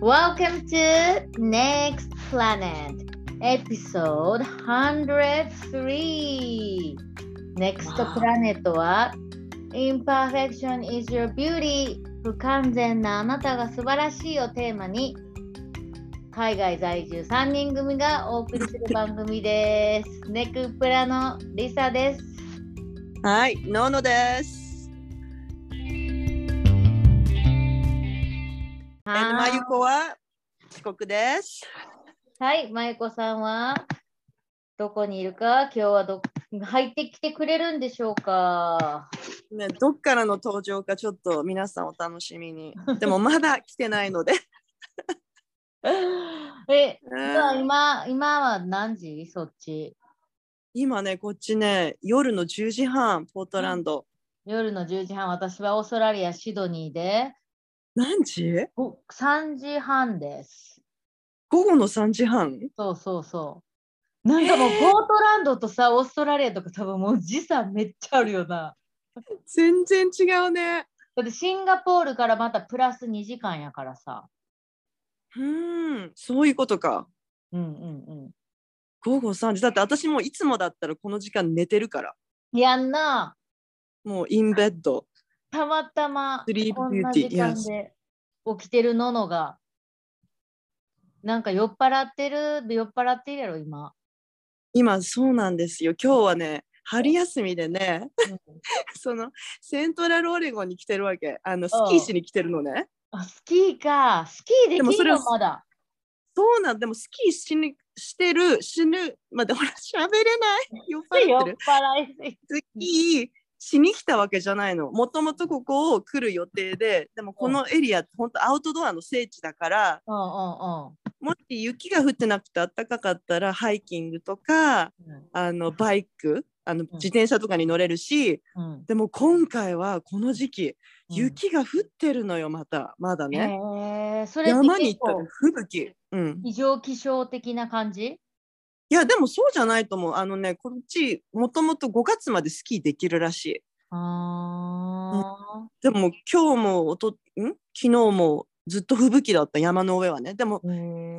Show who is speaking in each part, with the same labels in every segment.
Speaker 1: Welcome to Next Planet Episode 103 Next Planet は Imperfection is your beauty 不完全なあなたが素晴らしいをテーマに海外在住3人組がお送りする番組です。ネクプラのリサです。
Speaker 2: はい、ノーノです。えー、まゆこは帰国です。
Speaker 1: はい、まゆこさんはどこにいるか？今日はど入ってきてくれるんでしょうか？
Speaker 2: ね、どっからの登場かちょっと皆さんお楽しみに。でもまだ来てないので。
Speaker 1: え、今、今は何時？そっち
Speaker 2: 今ね、こっちね、夜の10時半、ポートランド。
Speaker 1: 夜の10時半、私はオーストラリア・シドニーで
Speaker 2: 何時？
Speaker 1: お ?3 時半です。
Speaker 2: 午後の3時半？
Speaker 1: そうそうそう。なんかもうポートランドとさ、オーストラリアとか多分もう時差めっちゃあるよな。
Speaker 2: 全然違うね。
Speaker 1: だってシンガポールからまたプラス2時間やからさ。
Speaker 2: うん、そういうことか。
Speaker 1: うんうんうん。
Speaker 2: 午後3時。だって私もいつもだったらこの時間寝てるから。
Speaker 1: やんな。
Speaker 2: もうインベッド。
Speaker 1: たまたま
Speaker 2: スリープ
Speaker 1: こん
Speaker 2: ビューティー
Speaker 1: な時間で起きてるののが、なんか酔っ払ってる、酔っ払ってるやろ、今。
Speaker 2: 今そうなんですよ。今日はね、春休みでね、そのセントラルオレゴンに来てるわけ。あのスキーしに来てるのね。
Speaker 1: あ、スキーか。スキーできる
Speaker 2: でもそれを
Speaker 1: のまだ。
Speaker 2: そうなんでもスキーしにしてる死ぬまでほら喋れない酔っ払
Speaker 1: 酔っ
Speaker 2: ってる
Speaker 1: 払いすぎ
Speaker 2: スキーしに来たわけじゃないの。もともとここを来る予定ででもこのエリアって本当アウトドアの聖地だから
Speaker 1: うんうん
Speaker 2: もし雪が降ってなくて暖かかったらハイキングとか
Speaker 1: うん。
Speaker 2: あのバイクあの自転車とかに乗れるし、
Speaker 1: うん。
Speaker 2: でも今回はこの時期
Speaker 1: うん。
Speaker 2: 雪が降ってるのよまた。まだね、
Speaker 1: へえ、それ
Speaker 2: 山に行ったら吹雪。うん。
Speaker 1: 異常気象的な感じ？
Speaker 2: いやでもそうじゃないと思う。あのねこっちもともと5月までスキーできるらしい。
Speaker 1: あ
Speaker 2: でも今日もおとん？昨日もずっと吹雪だった。山の上はね。でも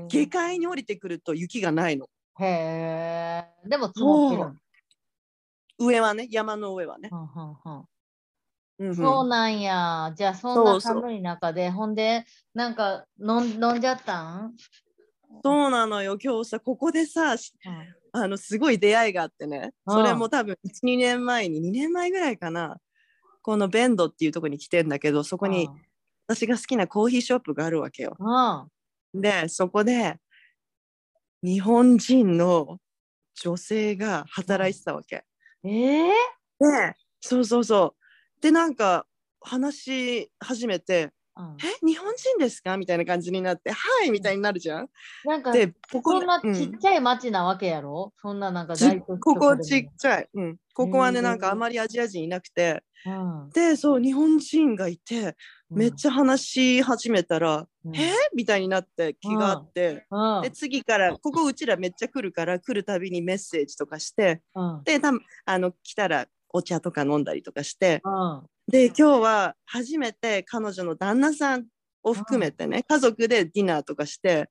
Speaker 2: 下界に降りてくると雪がないの。
Speaker 1: へえ。でも積もってる。
Speaker 2: 上はね山の上はね、
Speaker 1: はんはんはん。
Speaker 2: うんうん。
Speaker 1: そうなんや。じゃあそん
Speaker 2: そうそう。
Speaker 1: な寒い中で、ほんで、なんか飲んじゃったん、
Speaker 2: そうなのよ今日さここでさしあのすごい出会いがあってね。
Speaker 1: うん。
Speaker 2: それも多分12年前に2年前ぐらいかな。このベンドっていうとこに来てんだけどそこに私が好きなコーヒーショップがあるわけよ。
Speaker 1: うん。
Speaker 2: でそこで日本人の女性が働いてたわけ。
Speaker 1: ええ
Speaker 2: でそうそうそう。でなんか話し始めて
Speaker 1: うん「
Speaker 2: え日本人ですか?」みたいな感じになって「はい」みたいになるじゃん。
Speaker 1: なんか、
Speaker 2: でここ
Speaker 1: そんな
Speaker 2: うん
Speaker 1: ちっちゃい町なわけやろ、そんななんか
Speaker 2: ち
Speaker 1: 大
Speaker 2: ここちっちゃい、うん、ここはねなんかあまりアジア人いなくて。
Speaker 1: うん。
Speaker 2: でそう日本人がいてめっちゃ話し始めたら「
Speaker 1: うん
Speaker 2: えみたいになって気があって。
Speaker 1: うん。
Speaker 2: で次からここうちらめっちゃ来るから来るたびにメッセージとかして
Speaker 1: うん。
Speaker 2: でたあの来たらお茶とか飲んだりとかして
Speaker 1: うん
Speaker 2: で今日は初めて彼女の旦那さんを含めてね、家族でディナーとかして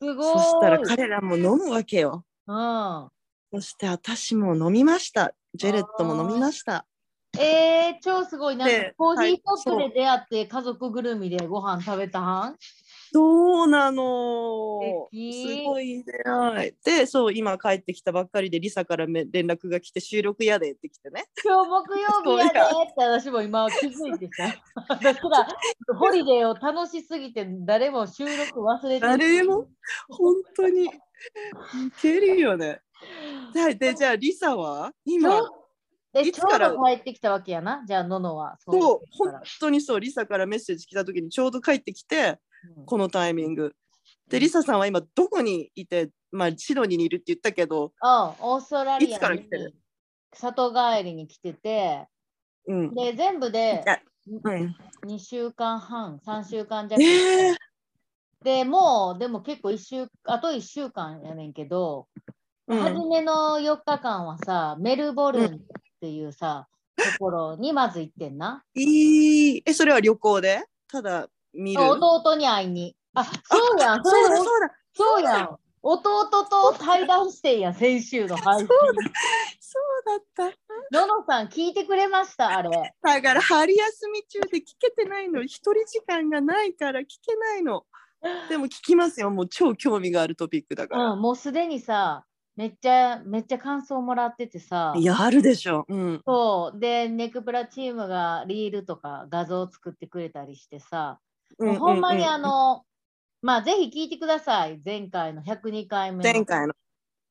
Speaker 1: すごい。
Speaker 2: そしたら彼らも飲むわけよ。
Speaker 1: うん。
Speaker 2: そして私も飲みました。ジェレットも飲みました。
Speaker 1: えー、超すごい。なんか
Speaker 2: で
Speaker 1: コーヒーショップ
Speaker 2: はい
Speaker 1: で出会って家族ぐるみでご飯食べたはん？
Speaker 2: そうなの。すごい出会い。でそう今帰ってきたばっかりでリサからめ連絡が来て収録やでってきてね。
Speaker 1: 今日木曜日やでって私も今気づいてさ。だからホリデーを楽しすぎて誰も収録忘れてる。
Speaker 2: 誰も？本当に。いけるよね。ででじゃあリサは？今
Speaker 1: で
Speaker 2: いつから？
Speaker 1: ど帰ってきたわけやな。じゃあ、ののは。
Speaker 2: そう。
Speaker 1: だ
Speaker 2: 本当にそう。リサからメッセージ来た時にちょうど帰ってきて
Speaker 1: うん
Speaker 2: このタイミング。でリサさんは今どこにいてまあシドニーにいるって言ったけど
Speaker 1: あオーストラリ
Speaker 2: いつから
Speaker 1: アに
Speaker 2: 来てる？
Speaker 1: 里帰りに来てて、
Speaker 2: うん。
Speaker 1: で、全部で
Speaker 2: いやうん。
Speaker 1: 2週間半、3週間弱。
Speaker 2: えー。
Speaker 1: でもう、でも結構一週、あと1週間やねんけど、
Speaker 2: うん。
Speaker 1: 初めの4日間はさ、メルボルンっていうさ、ところにまず行ってんな。
Speaker 2: いい。えそれは旅行で？ただ見る？
Speaker 1: 弟に会いに。あ、そうやん。そ
Speaker 2: うだそうだ。
Speaker 1: そうやん。弟と対談してんや、先週の配信。
Speaker 2: そうだった。
Speaker 1: ののさん、聞いてくれました、あれ。
Speaker 2: だから春休み中で聞けてないの。一人時間がないから聞けないの。でも聞きますよ。もう超興味があるトピックだから。
Speaker 1: うん、もうすでにさ、めっちゃ、めっちゃ感想もらっててさ。
Speaker 2: いや、あるでしょ。うん。
Speaker 1: そう。で、ネクプラチームがリールとか画像を作ってくれたりしてさ、
Speaker 2: う
Speaker 1: もうほんまに
Speaker 2: う
Speaker 1: あの、まあ、ぜひ聞いてください。前回の102回目の。
Speaker 2: 前回の。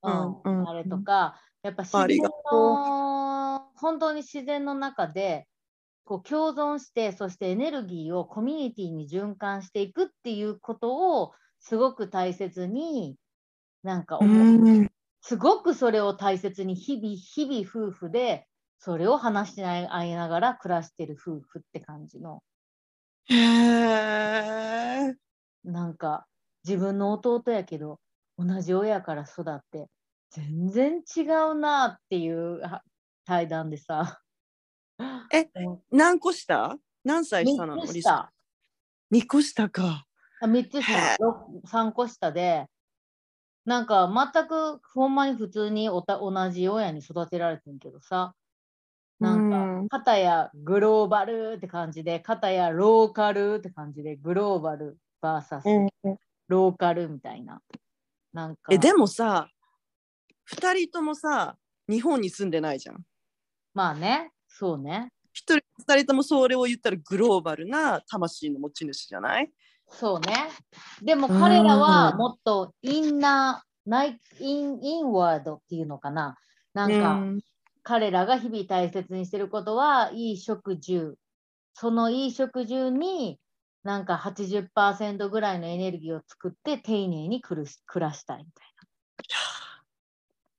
Speaker 1: うん
Speaker 2: うんうん
Speaker 1: あれとか、やっぱ自然の、本当に自然の中で、こう共存して、そしてエネルギーをコミュニティに循環していくっていうことを、すごく大切に、なんか
Speaker 2: う
Speaker 1: 思う、
Speaker 2: ん。
Speaker 1: すごくそれを大切に、日々、日々夫婦で、それを話し合いながら暮らしてる夫婦って感じの、
Speaker 2: へえ。
Speaker 1: なんか自分の弟やけど、同じ親から育って、全然違うなっていうは対談でさ。
Speaker 2: え
Speaker 1: うん
Speaker 2: 何個下？何歳下なの？
Speaker 1: 三つ
Speaker 2: リサ
Speaker 1: 下。
Speaker 2: 2個下か。
Speaker 1: あ3つ
Speaker 2: へ
Speaker 1: 下
Speaker 2: え、
Speaker 1: 3個下で、なんか全くほんまに普通におた同じ親に育てられてんけどさ、なんか、
Speaker 2: うん
Speaker 1: 片やグローバルって感じで、片やローカルって感じで、グローバル VS ローカルみたいな。なんか、
Speaker 2: えでもさ2人ともさ日本に住んでないじゃん。
Speaker 1: まあね、そうね。
Speaker 2: 1人2人ともそれを言ったらグローバルな魂の持ち主じゃない？
Speaker 1: そうね。でも彼らはもっとインナー、ナイインインワードっていうのかな。なんか、
Speaker 2: うん
Speaker 1: 彼らが日々大切にしてることはいい食住。そのいい食住になんか80%ぐらいのエネルギーを作って丁寧に暮らしたいみたい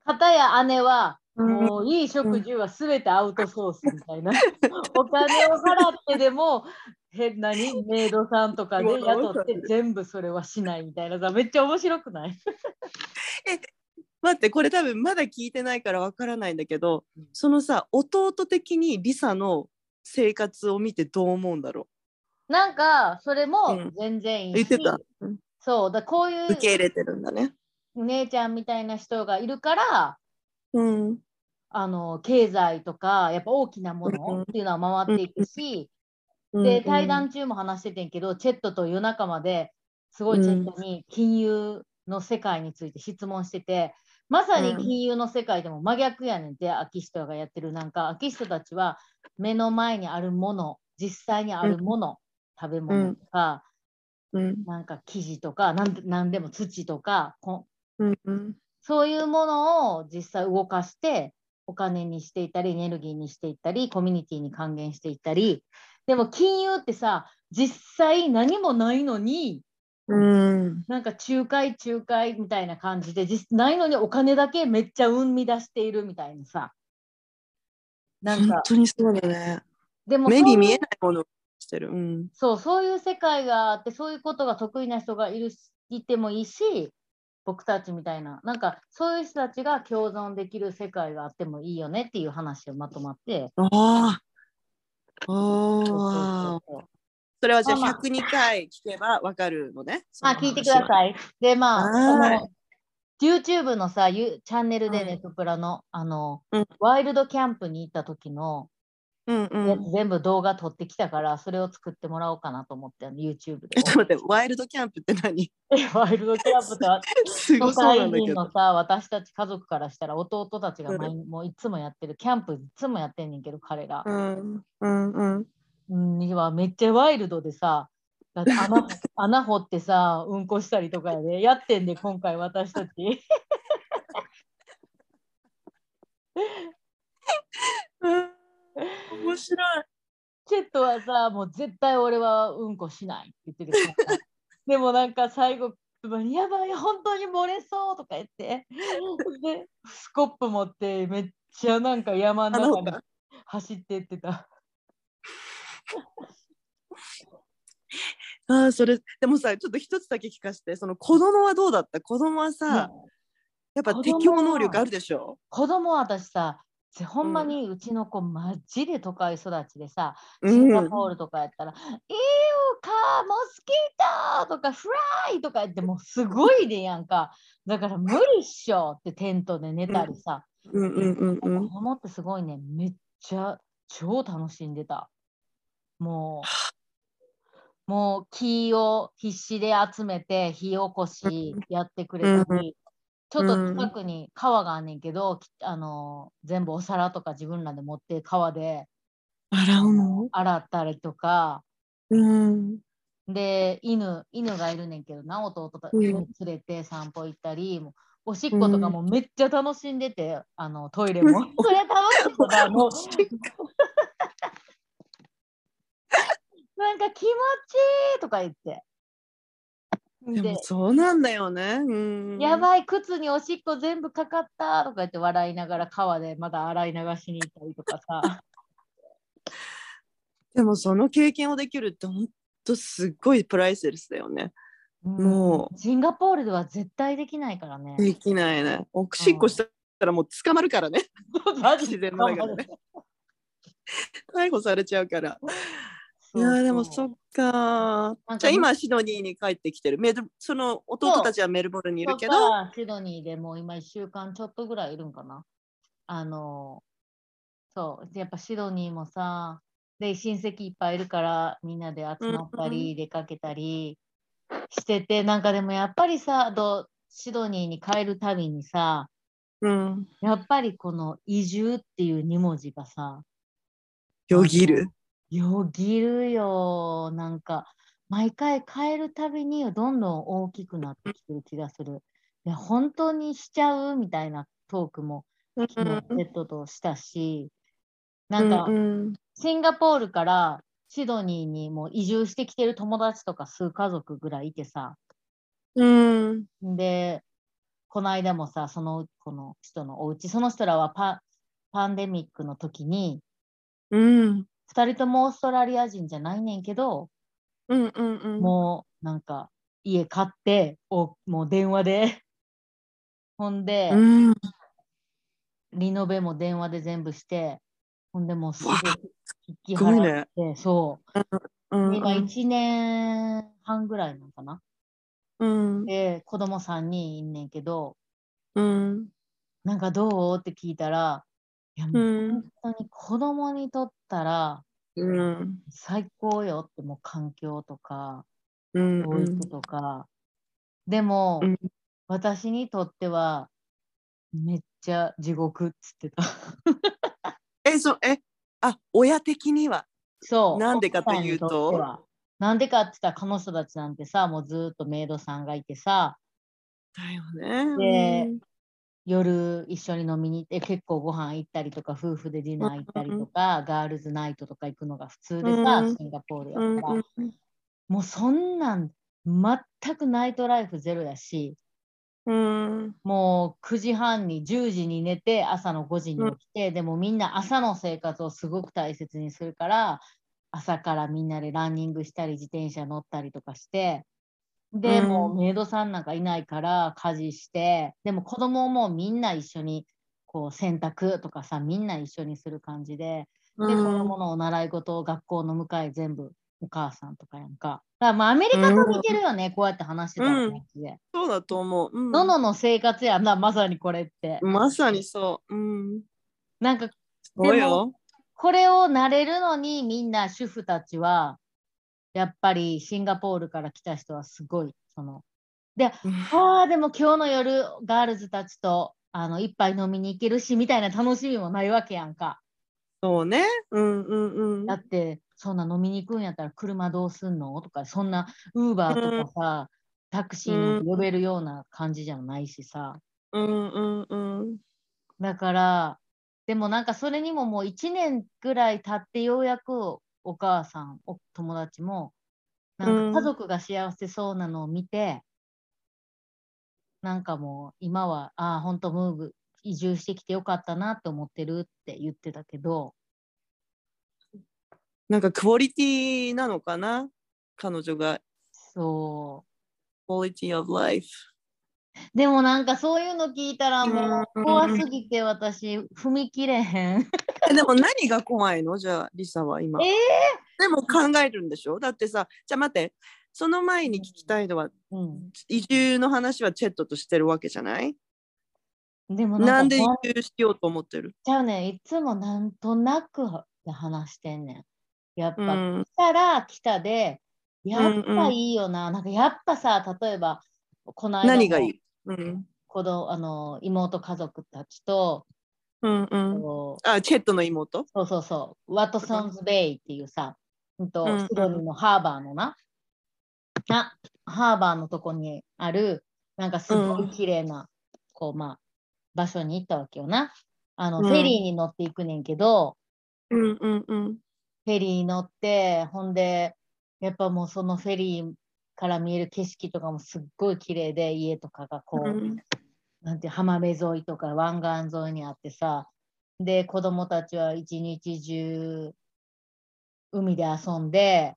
Speaker 1: な。片や姉はもういい食住はすべてアウトソースみたいな。お金を払ってでも変なにメイドさんとかで雇って全部それはしないみたいなさめっちゃ面白くない？
Speaker 2: 待ってこれ多分まだ聞いてないからわからないんだけどそのさ弟的にリサの生活を見てどう思うんだろ
Speaker 1: なんかそれ
Speaker 2: う
Speaker 1: も
Speaker 2: ん。
Speaker 1: 全然いいし、
Speaker 2: う言ってた、うん。
Speaker 1: そうだこういう
Speaker 2: 受け入れてるんだね。
Speaker 1: 姉ちゃんみたいな人がいるから
Speaker 2: うん。
Speaker 1: あの経済とかやっぱ大きなも
Speaker 2: うん
Speaker 1: のっていうのは回っていくし、
Speaker 2: うん。
Speaker 1: で対談中も話しててんけどチェットと夜中まですごいチェットに金融の世界について質問してて、まさに金融の世界でも真逆やねんって、アキシトがやってる。なんかアキシトたちは目の前にあるもの実際にあるもの、食べ物とか、
Speaker 2: うん。
Speaker 1: なんか生地とかなんででも土とかこ
Speaker 2: うんうん。
Speaker 1: そういうものを実際動かしてお金にしていったりエネルギーにしていったりコミュニティに還元していったり。でも金融ってさ実際何もないのに
Speaker 2: うん
Speaker 1: なんか仲介仲介みたいな感じで実ないのにお金だけめっちゃ生み出しているみたいなさなん
Speaker 2: 本
Speaker 1: か
Speaker 2: 当にそうだね。
Speaker 1: でも
Speaker 2: 目に見えないものをしてる。うん
Speaker 1: そうそういう世界があってそういうことが得意な人がいるしいてもいいし僕たちみたいななんかそういう人たちが共存できる世界があってもいいよねっていう話をまとまって
Speaker 2: ああ。ああ。
Speaker 1: そ
Speaker 2: れはじゃあ
Speaker 1: まあまあ
Speaker 2: 102回聞けばわかるのね。
Speaker 1: あ聞いてくだ
Speaker 2: い。
Speaker 1: さい。でまあ
Speaker 2: はい
Speaker 1: あの YouTube のさゆチャンネルで
Speaker 2: うん
Speaker 1: ネトプラのあの、
Speaker 2: うん
Speaker 1: ワイルドキャンプに行った時の
Speaker 2: うんうん。
Speaker 1: 全部動画撮ってきたからそれを作ってもらおうかなと思って YouTube で
Speaker 2: え。ちょっと待って、ワイルドキャンプって何？
Speaker 1: ワイルドキャンプっては
Speaker 2: すご
Speaker 1: 都
Speaker 2: そうな
Speaker 1: 会
Speaker 2: んだけど。
Speaker 1: 人のさ、私たち家族からしたら弟たちが毎日もういつもやってる、キャンプいつもやってんねんけど、彼ら。
Speaker 2: うんうんうん。
Speaker 1: うん、にはめっちゃワイルドでさ、だって穴 穴掘ってさ、うんこしたりとかやで、やってんで、今回私たち。
Speaker 2: うん面白い。
Speaker 1: チェットはさ、もう絶対俺はうんこしないって言ってる。でもなんか最後、やばい、本当に漏れそうとか言って。で、スコップ持ってめっちゃなんか山の中に走ってってた。
Speaker 2: ああ、それ、でもさ、ちょっと一つだけ聞かせて、その子供はどうだった？子供はさ、やっぱ適応能力あるでしょ？
Speaker 1: 子供は私さ、ぜほんまにうちの子マジで都会育ちでさ、
Speaker 2: うん。
Speaker 1: シンガポールとかやったら「いいよかモスキート!」とか「フライ!」とか言ってもうすごいでやんか。だから無理っしょってテントで寝たりさ、
Speaker 2: うん。うん。うん。うん。
Speaker 1: 子供ってすごいね。めっちゃ超楽しんでたもう。もう木を必死で集めて火起こしやってくれたり、ちょっと近くに川があんねんけど、きあの全部お皿とか自分らで持って川で
Speaker 2: 洗うの？
Speaker 1: 洗ったりとか。
Speaker 2: うん。
Speaker 1: で犬犬がいるねんけどな弟と
Speaker 2: うん。
Speaker 1: 連れて散歩行ったり、もうおしっことかもめっちゃ楽しんでて、あのトイレも。それ楽しいもうなんか気持ちいいとか言って、
Speaker 2: でもそうなんだよね。うん、
Speaker 1: やばい靴におしっこ全部かかったとか言って笑いながら川でまだ洗い流しに行ったりとかさ
Speaker 2: でもその経験をできるって本当すっごいプライスレスだよね。も
Speaker 1: シンガポールでは絶対できないからね。
Speaker 2: できないね。おしっこしたらもう捕まるからね。
Speaker 1: マジ
Speaker 2: 自然の中でね。逮捕されちゃうから。いやでもそっかじゃあ今シドニーに帰ってきてる。メルその弟たちはメルボルンにいるけど。
Speaker 1: シドニーでもう今1週間ちょっとぐらいいるんかな。あの、そう、やっぱシドニーもさ、で、親戚いっぱいいるからみんなで集まったり、出かけたりしてて、なんかでもやっぱりさ、どシドニーに帰るたびにさ、
Speaker 2: うん。
Speaker 1: やっぱりこの移住っていう2文字がさ、
Speaker 2: よぎる
Speaker 1: よぎるよ。なんか、毎回変えるたびにどんどん大きくなってきてる気がする。いや、本当にしちゃうみたいなトークも昨日ペットとしたし、なんか、
Speaker 2: うん
Speaker 1: シンガポールからシドニーにもう移住してきてる友達とか数家族ぐらいいてさ、
Speaker 2: うん。
Speaker 1: で、この間もさ、そのこの人のお家、その人らはパパンデミックの時に、
Speaker 2: うん
Speaker 1: 2人ともオーストラリア人じゃないねんけど、
Speaker 2: うんうんうん。
Speaker 1: もうなんか家買っておもう電話で。ほんで、
Speaker 2: うん。
Speaker 1: リノベも電話で全部してほんでもうすぐ
Speaker 2: わ
Speaker 1: 引き払っ
Speaker 2: ね。
Speaker 1: て、そう。う、
Speaker 2: ん
Speaker 1: 今1年半ぐらいなのかな。
Speaker 2: うん。
Speaker 1: で子供3人いんねんけど
Speaker 2: うん。
Speaker 1: なんかどう？って聞いたらいやも
Speaker 2: う
Speaker 1: うん本当に子供にとったら
Speaker 2: うん。
Speaker 1: 最高よってもう環境とか
Speaker 2: うん
Speaker 1: 教育とか、でも、
Speaker 2: うん。
Speaker 1: 私にとってはめっちゃ地獄っつってた。
Speaker 2: えそうえあ親的には？
Speaker 1: そう。
Speaker 2: なんでかというと？
Speaker 1: なんでかって言ったら彼女たちなんてさ、もうずーっとメイドさんがいてさ、
Speaker 2: だよね。
Speaker 1: で夜一緒に飲みに行って結構ご飯行ったりとか、夫婦でディナー行ったりとか、ガールズナイトとか行くのが普通でさ、
Speaker 2: うん。
Speaker 1: シンガポールや
Speaker 2: うん
Speaker 1: から、もうそんなん全くナイトライフゼロやし、
Speaker 2: うん。
Speaker 1: もう9時半に10時に寝て朝の5時に起きて、でもみんな朝の生活をすごく大切にするから朝からみんなでランニングしたり自転車乗ったりとかしてで、
Speaker 2: うん。
Speaker 1: もうメイドさんなんかいないから家事してでも子供もみんな一緒にこう洗濯とかさみんな一緒にする感じでで、子供のお習い事を学校の迎え全部お母さんとかやんか。だからまあアメリカと似てるよね、こうやって話してたら感じで。
Speaker 2: そうだと思う、うん。
Speaker 1: ののの生活やんな、まさにこれって。
Speaker 2: まさにそう。うん。
Speaker 1: なんかこれを慣れるのにみんな主婦たちはやっぱりシンガポールから来た人はすごいその。でああでも今日の夜ガールズたちとあの一杯飲みに行けるしみたいな楽しみもないわけやんか。
Speaker 2: そうね。うんうんうん。
Speaker 1: だってそんな飲みに行くんやったら車どうすんの？とかそんなウーバーとかさ、タクシー呼べるような感じじゃないしさ。
Speaker 2: うんうんうん。
Speaker 1: だから、でもなんかそれにももう1年ぐらい経ってようやくお母さん、お友達も、なんか家族が幸せそうなのを見て、なんかもう今は、ああ、本当ムーブ、移住してきてよかったなって思ってるって言ってたけど、
Speaker 2: なんかクオリティなのかな？彼女が。
Speaker 1: そ
Speaker 2: quality of life
Speaker 1: でもなんかそういうの聞いたらもう
Speaker 2: うん。
Speaker 1: 怖すぎて私踏み切れへん。
Speaker 2: えでも何が怖いの？じゃあリサは今。
Speaker 1: え
Speaker 2: でも考えるんでしょ？だってさじゃあ待って。その前に聞きたいのは
Speaker 1: うん、
Speaker 2: 移住の話はチェットとしてるわけじゃない？
Speaker 1: でも
Speaker 2: なんで移
Speaker 1: な
Speaker 2: 住しようと思ってる？
Speaker 1: ちゃうねんいつもなんとなくで話してんねん。やっぱ、
Speaker 2: うん。
Speaker 1: 来たら来たで、やっぱいいよな。なんかやっぱさ、例えば、この間も
Speaker 2: 何がいい？うん。
Speaker 1: 子供あの妹家族たちと、
Speaker 2: うんうん。あチェットの妹？
Speaker 1: そうそうそう、ワトソンズベイっていうさ、うんと
Speaker 2: うんうん。
Speaker 1: シドニーのハーバーのな、あハーバーのとこにある、なんかすごい綺麗な、こうまあ、場所に行ったわけよな。あの、
Speaker 2: うん。
Speaker 1: フェリーに乗っていくねんけど、
Speaker 2: うんうんうん。
Speaker 1: フェリーに乗って、ほんで、やっぱもうそのフェリーから見える景色とかもすっごい綺麗で、家とかがこう、
Speaker 2: うん
Speaker 1: なんて浜辺沿いとか湾岸沿いにあってさ、で、子供たちは一日中海で遊んで、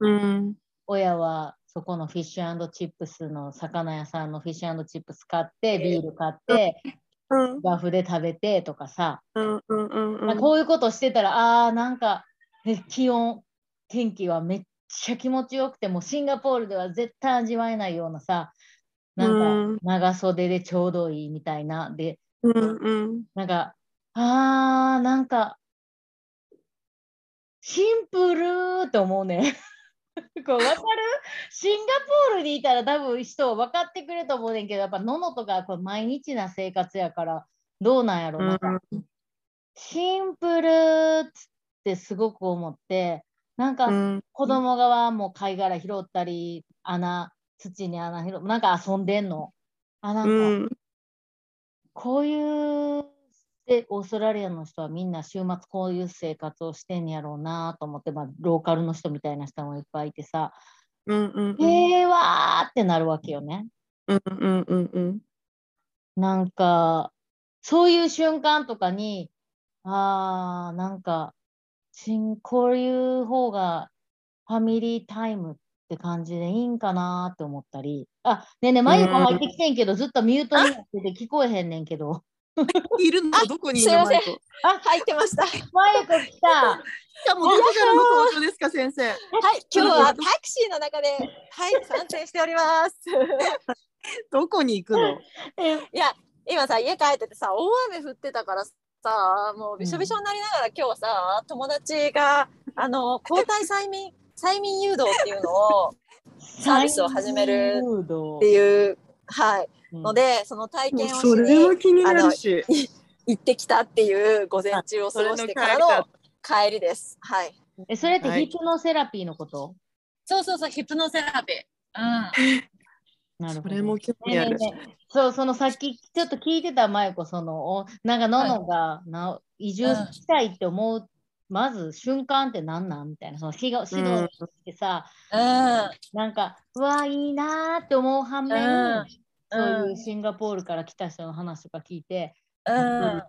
Speaker 2: うん。
Speaker 1: 親はそこのフィッシュチップスの魚屋さんのフィッシュチップス買って、ビール買って、
Speaker 2: うん。
Speaker 1: バフで食べてとかさ、
Speaker 2: うんうんうんうん。
Speaker 1: こういうことしてたら、あーなんかえ気温、天気はめっちゃ気持ちよくて、もうシンガポールでは絶対味わえないようなさ、なんか長袖でちょうどいいみたいな。で、
Speaker 2: うんうん。
Speaker 1: なんか、あーなんか、シンプルーって思うね。こう分かる？シンガポールにいたら多分人分かってくれると思うねんけど、やっぱののとかこう毎日な生活やから、どうなんやろ、なんかシンプルってすごく思って、なんか
Speaker 2: うん。
Speaker 1: 子供側も貝殻拾ったり、穴、土に穴拾なんか遊んでんの？あ、なんか、
Speaker 2: うん
Speaker 1: こういうでオーストラリアの人はみんな週末こういう生活をしてんやろうなと思って、まあ、ローカルの人みたいな人もいっぱいいてさ、
Speaker 2: うんうんうん
Speaker 1: 平和ってなるわけよね。
Speaker 2: うんうんうんうん
Speaker 1: なんか、そういう瞬間とかに、あー、なんか、こういう方がファミリータイムって感じでいいんかなって思ったり、あ、ねえねえ、まゆこ入ってきてんけど、ずっとミュートになってて聞こえへんねんけど。
Speaker 2: いるの？どこにいる
Speaker 3: すいません
Speaker 2: マイコ
Speaker 3: あ、入ってました。は
Speaker 1: まゆこ来た。
Speaker 2: しかもどこからの登場ですか先生
Speaker 3: い、今日はタクシーの中で、はい、参戦しております。
Speaker 2: どこに行くの？
Speaker 1: え
Speaker 3: いや、今さ、家帰っててさ、大雨降ってたからさ、もうびしょびしょになりながら、今日はさ、友達が、あの、交代催眠、催眠誘導っていうのを、サービスを始めるっていう、はい、
Speaker 1: うん
Speaker 3: ので、その体験をし
Speaker 2: それは
Speaker 3: に
Speaker 2: 気になるし
Speaker 3: 行ってきたっていう午前中を過ごしてからの帰りです。はい。
Speaker 1: え、それって
Speaker 2: はい
Speaker 1: ヒプノセラピーのこと、
Speaker 3: そうそうそう、ヒプノセラピー。うん。
Speaker 1: なるほど。
Speaker 2: それも興味
Speaker 1: ね
Speaker 2: ある
Speaker 1: えねえねえそう、そのさっきちょっと聞いてたまゆこ、その、おなんかののが、な移住したいって思う、まず瞬間って何なん？みたいな、その指導指導してさ、
Speaker 3: うん。
Speaker 1: なんか、うわ、いいなーって思う反面、
Speaker 3: うん
Speaker 1: そういうシンガポールから来た人の話とか聞いて、
Speaker 3: うん。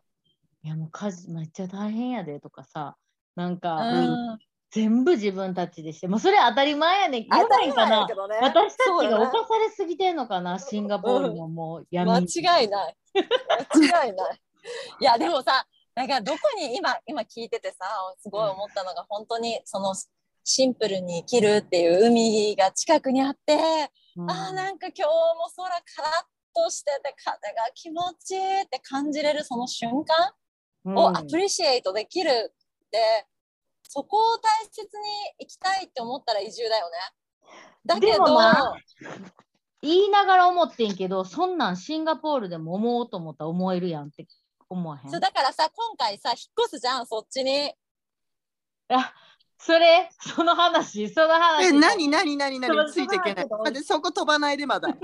Speaker 1: いやもう家事めっちゃ大変やでとかさ、なんか、
Speaker 3: うん。
Speaker 1: 全部自分たちでして、もうそれ当たり前やねん。
Speaker 3: 当たり前やけどね。
Speaker 1: 私たちが犯されすぎてんのかな、シンガポールのもう闇
Speaker 3: 間
Speaker 1: に。
Speaker 3: 違いない。間違いない。いやでもさ、だからどこに今今聞いててさ、すごい思ったのが本当にそのシンプルに生きるっていう海が近くにあって、
Speaker 1: うん。
Speaker 3: あーなんか今日も空カラッとしてて風が気持ちいいって感じれるその瞬間をアプリシエイトできるって、そこを大切に生きたいって思ったら移住だよね。だけど、
Speaker 1: な言いながら思ってんけど、そんなんシンガポールでも思おうと思ったら思えるやんって思わへん？
Speaker 3: そう。だからさ今回さ引っ越すじゃんそっちに。
Speaker 1: あ、それ、その話、その話。
Speaker 2: え、何何何何？ついていけない。
Speaker 1: そう
Speaker 2: 待って、そこ飛ばないでまだ。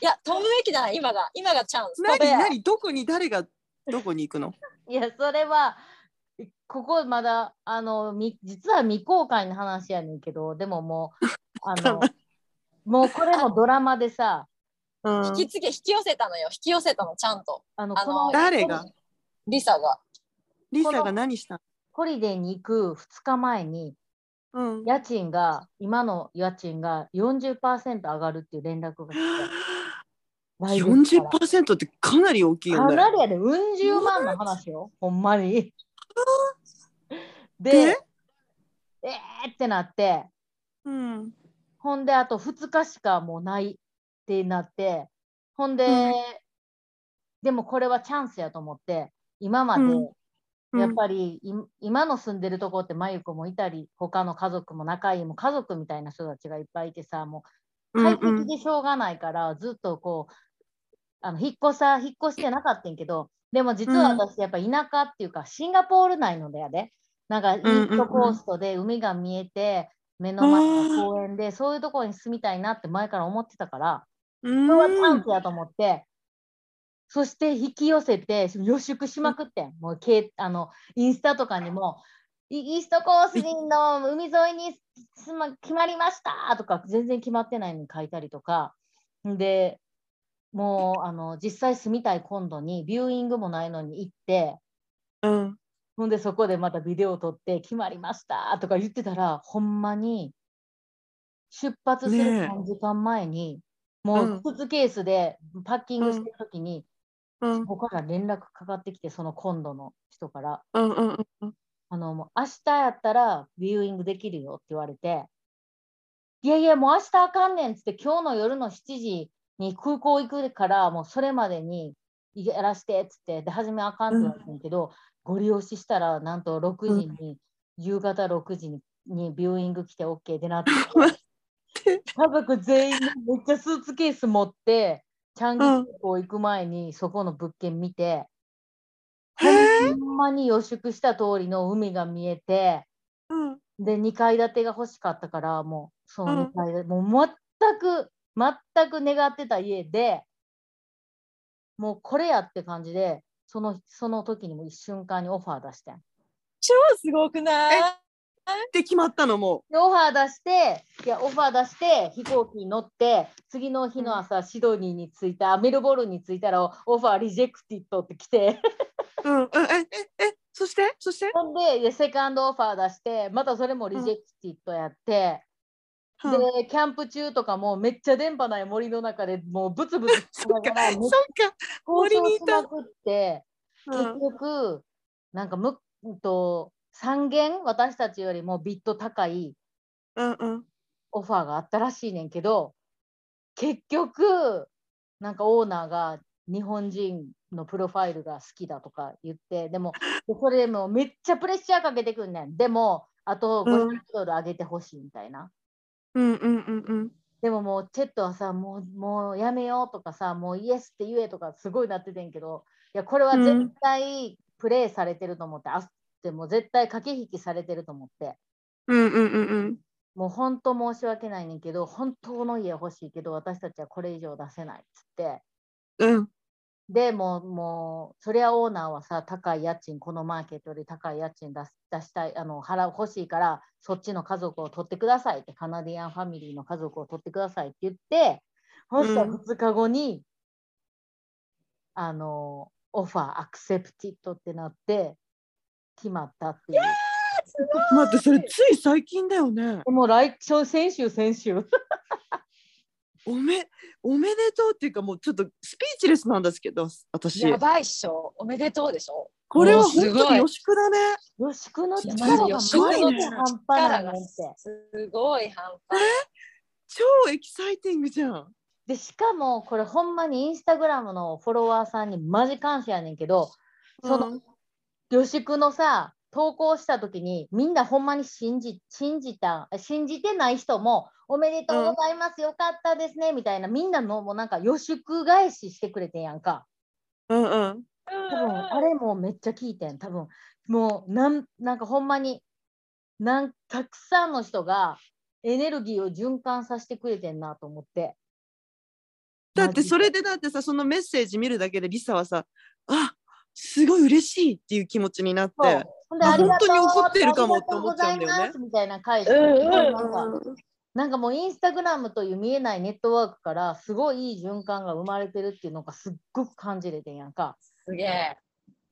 Speaker 3: いや飛ぶべきだ今が今がチャンス
Speaker 2: 何何？どこに誰がどこに行くの？
Speaker 1: いや、それは、ここまだ、あの、み実は未公開の話やねんけど、でももう、あの、もうこれもドラマでさ、
Speaker 2: うん。
Speaker 3: 引き継ぎ引き寄せたのよ。引き寄せたのちゃんと。
Speaker 1: あの、
Speaker 3: あの
Speaker 1: この
Speaker 2: 誰が？
Speaker 3: リサが。
Speaker 2: リサが何した
Speaker 1: ホリデーに行く2日前に、
Speaker 2: のうん。
Speaker 1: 家賃が、今の家賃が40%上がるっていう連絡が来て、来月から。
Speaker 2: 40%ってかなり大きいよね。
Speaker 1: かなりやで、うん十万の話よ、ほんまに。で？
Speaker 2: で、
Speaker 1: えーってなって、
Speaker 2: うん。
Speaker 1: ほんであと2日しかもうないってなって、ほんで、
Speaker 2: うん。
Speaker 1: でもこれはチャンスやと思って、今まで、
Speaker 2: うん。
Speaker 1: やっぱりい今の住んでるとこってまゆこもいたり、他の家族も仲いいも家族みたいな人たちがいっぱいいてさ、もう
Speaker 2: うん
Speaker 1: 快適でしょうがないから、ずっとこう、あの引っ越さ、引っ越してなかったんけど、でも実は私、やっぱ田舎っていうか、シンガポール内のだよね。なんか、イ
Speaker 2: んうん
Speaker 1: ーストコーストで海が見えて、目の前の公園で、そういうところに住みたいなって前から思ってたから、
Speaker 2: うん
Speaker 1: これはチャンスやと思って、そして引き寄せて予祝しまくってん、もうけあのインスタとかにも、イイーストコースの海沿いに住ま決まりましたとか、全然決まってないのに書いたりとか、で、もうあの実際住みたい今度にビューイングもないのに行って、
Speaker 2: うん。
Speaker 1: ほんでそこでまたビデオを撮って決まりましたとか言ってたら、ほんまに出発する
Speaker 2: ねえ。
Speaker 1: 3時間前に、も
Speaker 2: う
Speaker 1: うん。スーツケースでパッキングしてるときに、
Speaker 2: うん。
Speaker 1: そこから連絡かかってきて、その今度の人から、
Speaker 2: うんうんうん
Speaker 1: あのもう明日やったらビューイングできるよって言われて、いやいや、もう明日あかんねんっつって、今日の夜の7時に空港行くから、もうそれまでにやらしてっつって、で、初めあかんって言われてんけど、ご利用ししたら、なんと6時に、夕方6時ににビューイング来て OK でなって 家族全員めっちゃスーツケース持って、チャンギ空港行く前にそこの物件見て。ほんまに予祝した通りの海が見えて、
Speaker 2: うん
Speaker 1: で、2階建てが欲しかったから、もう、その
Speaker 2: うん
Speaker 1: 2階建て、もう全く、全く願ってた家で、もうこれやって感じで、そのその時にも一瞬間にオファー出してん。
Speaker 3: 超すごくない？
Speaker 2: で決まったのも
Speaker 1: でオファー出して、いや、オファー出して、飛行機に乗って、次の日の朝、シドニーに着いた、メルボルンに着いたら、オファーリジェクティットって来て、
Speaker 2: う。うんうんえええそして？そして？
Speaker 1: ほんで、セカンドオファー出して、またそれもリジェクティットやって、
Speaker 2: うん
Speaker 1: で、キャンプ中とかもめっちゃ電波ない森の中でもうブツブツしながら、
Speaker 2: そっか。
Speaker 1: 交
Speaker 2: 森にいた
Speaker 1: って、結
Speaker 2: うん
Speaker 1: 局、なんかむ、うんと、3件私たちよりもビット高い
Speaker 2: うんうん。
Speaker 1: オファーがあったらしいねんけど、結局、なんかオーナーが日本人のプロファイルが好きだとか言って、でも、でそれでもめっちゃプレッシャーかけてくんねん。でも、あと
Speaker 2: うん
Speaker 1: 500ドル上げてほしいみたいな。
Speaker 2: うんうんうんうん。
Speaker 1: でももう、チェットはさ、もうもうやめようとかさ、もうイエスって言えとかすごいなっててんけど、いや、これは絶対プレイされてると思って、あっても絶対駆け引きされてると思って。
Speaker 2: うんうんうんうん。
Speaker 1: もう本当申し訳ないねんけど、本当の家欲しいけど、私たちはこれ以上出せないっつって。
Speaker 2: うん
Speaker 1: でもう、もう、そりゃオーナーはさ、高い家賃、このマーケットより高い家賃出す出したい、あの払う欲しいから、そっちの家族を取ってくださいって、カナディアンファミリーの家族を取ってくださいって言って、そしたら
Speaker 2: うん
Speaker 1: 2日後に、あの、オファーアクセプティットってなって、決まったっていう。
Speaker 2: 待ってそれつい最近だよね。
Speaker 1: もう来週、先週、先週。
Speaker 2: おめおめでとうっていうかもうちょっとスピーチレスなんですけど私
Speaker 3: やばいっしょ。おめでとうでしょ。
Speaker 2: これは
Speaker 3: もうすごい
Speaker 2: 本当に予祝だね。
Speaker 1: よしくの力が
Speaker 2: すごいね
Speaker 1: で半端ない。
Speaker 3: すごい半端ない。
Speaker 2: 超エキサイティングじゃん。
Speaker 1: で、しかもこれほんまにインスタグラムのフォロワーさんにマジ感謝やねんけど、その、
Speaker 2: うん
Speaker 1: 予祝のさ、投稿した時にみんなほんまに信じ信じた信じてない人もおめでとうございます、よかったですねみたいなみんなのもうなんか予祝返ししてくれてんやんか。
Speaker 2: うんうん。
Speaker 1: 多分あれもめっちゃ聞いてん。多分もうなんなんかほんまになんたくさんの人がエネルギーを循環させてくれてんなと思って。
Speaker 2: だってそれでだってさそのメッセージ見るだけでリサはさあすごい嬉しいっていう気持ちになって。
Speaker 1: ほん
Speaker 2: 本当に怒ってるかもって思っちゃうんだよね
Speaker 1: みたいな返し
Speaker 3: うんうん
Speaker 1: なんかもうインスタグラムという見えないネットワークからすごいいい循環が生まれてるっていうのがすっごく感じれてんやんか。
Speaker 3: すげえ。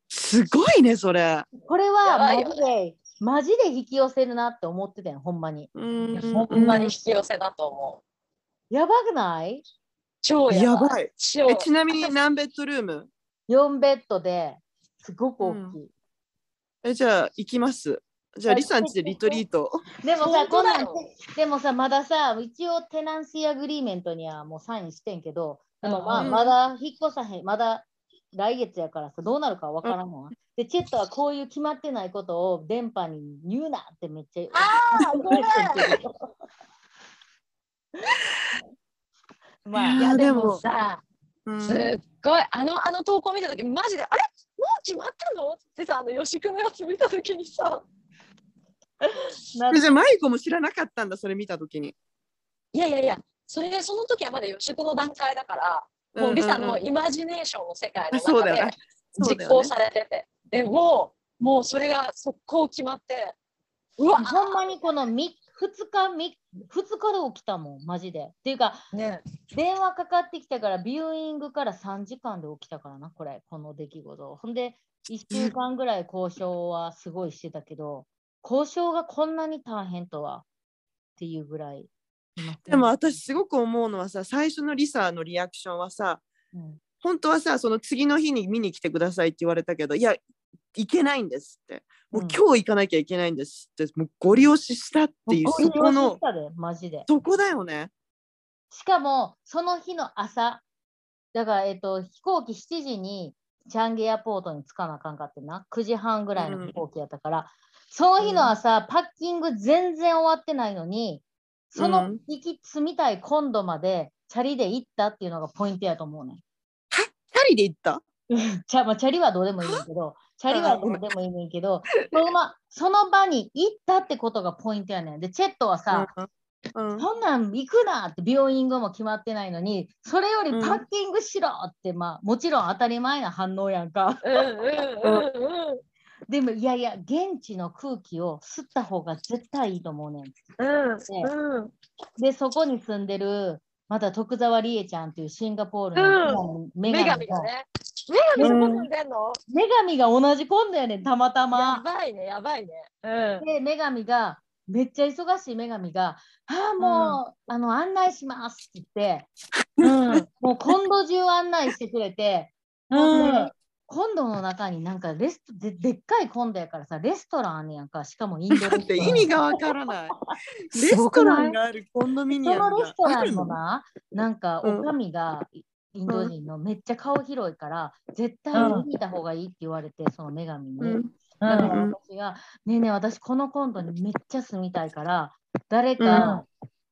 Speaker 2: すごいねそれ。
Speaker 1: これ
Speaker 3: や
Speaker 1: はマジで、マジで引き寄せるなって思ってたんほんまに。
Speaker 3: ほんまに引き寄せだと思
Speaker 1: やばくない？
Speaker 3: 超やばい。
Speaker 2: やばい。
Speaker 3: 超
Speaker 2: えちなみに何ベッドルーム？
Speaker 1: 4ベッドですごく大きい。
Speaker 2: えじゃあ行きます。じゃあリサんちでリトリート。
Speaker 1: でもさ、
Speaker 3: 本
Speaker 1: こんなんでもさ、まださ、一応 tenancy agreement にはもうサインしてんけど、でもまあ、
Speaker 2: うん
Speaker 1: まだ引っ越さへん、まだ来月やからさ、どうなるかわからんもん。で、チェットはこういう決まってないことを電波に言うなってめっちゃ。
Speaker 3: あー ごめん
Speaker 1: まあ、
Speaker 2: い
Speaker 3: いやで
Speaker 2: も
Speaker 3: もさ、
Speaker 2: うん
Speaker 3: すっごい。あのあの投稿見た時マジであれ？もう決まったの？ってさあの吉くんのやつ見た時にさ。
Speaker 1: な
Speaker 2: えじゃあマイコも知らなかったんだそれ見たときに。
Speaker 3: いやいやいやそれその時はまだ吉くんの段階だからもうリサのイマジネーションの世界の中で実行されてて、でもうもうそれが速攻決まって。うわ。
Speaker 1: ほんまにこのみ2日み、2日で起きたもん、マジで。っていうか、
Speaker 3: ね
Speaker 1: 電話かかってきたから、ビューイングから3時間で起きたからな、これ、この出来事。ほんで、1週間ぐらい交渉はすごいしてたけど、交渉がこんなに大変とはっていうぐらい。
Speaker 2: でも私すごく思うのはさ最初のリサのリアクションはさ
Speaker 1: うん、
Speaker 2: 本当はさその次の日に見に来てくださいって言われたけどいや行けないんですって。もう
Speaker 1: うん
Speaker 2: 今日行かなきゃいけないんですって、もうご利用ししたっていうそこの
Speaker 1: マジで。
Speaker 2: そこだよね。
Speaker 1: しかも、その日の朝、だから、えっと、飛行機7時にチャンゲエアポートに着かなあかんかってな、9時半ぐらいの飛行機やったから、その日の朝、パッキング全然終わってないのに、その
Speaker 2: うん。
Speaker 1: 行き積みたい今度までチャリで行ったっていうのがポイントやと思うねん。
Speaker 2: チャリで行った？
Speaker 1: チャまあ、チャリはどうでもいいけど、チャリはどうでもいいねんけど、そのまその場に行ったってことがポイントやねん。で、チェットはさ、
Speaker 2: うんうん。
Speaker 1: そんなん行くなって病院後も決まってないのに、それよりパッキングしろって、まあもちろん当たり前な反応やんか。
Speaker 3: うんうんうんうん。
Speaker 1: でもいやいや、現地の空気を吸った方が絶対いいと思うねん。
Speaker 3: うんうん。
Speaker 1: で、そこに住んでる、また徳沢理恵ちゃんっていうシンガポールの女神が
Speaker 3: ね女神そこ住んでんの？
Speaker 1: 女神が同じ今度やねん、たまた
Speaker 3: や
Speaker 1: ま。
Speaker 3: ばいねやばいね。うん。
Speaker 1: で、女神が、めっちゃ忙しい女神が、ああ、もう、あの案内しますって言って、
Speaker 3: うん。
Speaker 1: もう今度中案内してくれて、ほん。でコンドの中になんかレストででっかいコンドやからさレストランあんねやんかしかもインド
Speaker 2: だって意味がわからない。レストランがあるコンドミニ
Speaker 1: そ
Speaker 2: アムが。
Speaker 1: のレストラン
Speaker 2: あるの
Speaker 1: のななんか
Speaker 2: うん。
Speaker 1: おかみがイインド人のめっちゃ顔広いから絶対
Speaker 3: うん。
Speaker 1: 見た方がいいって言われてその女神に、
Speaker 2: うん。
Speaker 1: だから
Speaker 2: うん。
Speaker 1: 私が「ねえねえ私このコンドにめっちゃ住みたいから誰か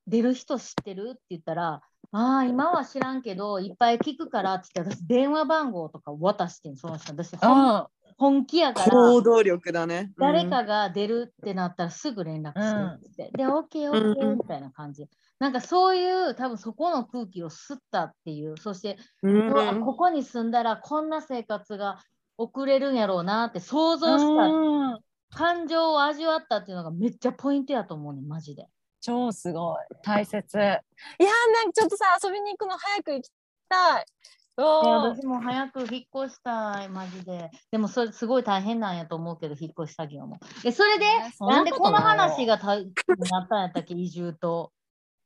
Speaker 1: 出る人知ってる?」って言ったら「ああ今は知らんけどいっぱい聞くから」って言って私電話番号とか渡してんその人。私本本気やから
Speaker 2: 行動力だね。うん。
Speaker 1: 誰かが出るってなったらすぐ連絡してって、で、OK、
Speaker 2: うん
Speaker 1: OK みたいな感じ。なんかそういう、多分そこの空気を吸ったっていう、そして、ここに住んだらこんな生活が送れるんやろうなって想像した、
Speaker 3: うん。
Speaker 1: 感情を味わったっていうのがめっちゃポイントやと思うね、マジで。
Speaker 3: 超すごい。大切。いやーなんかちょっとさ遊びに行くの早く行きたい。
Speaker 1: 私も早く引っ越したい、マジで。でもそれすごい大変なんやと思うけど、引っ越し作業も。え、それで、な
Speaker 3: なん
Speaker 1: でこの話がたなったんやったっけ、移住と。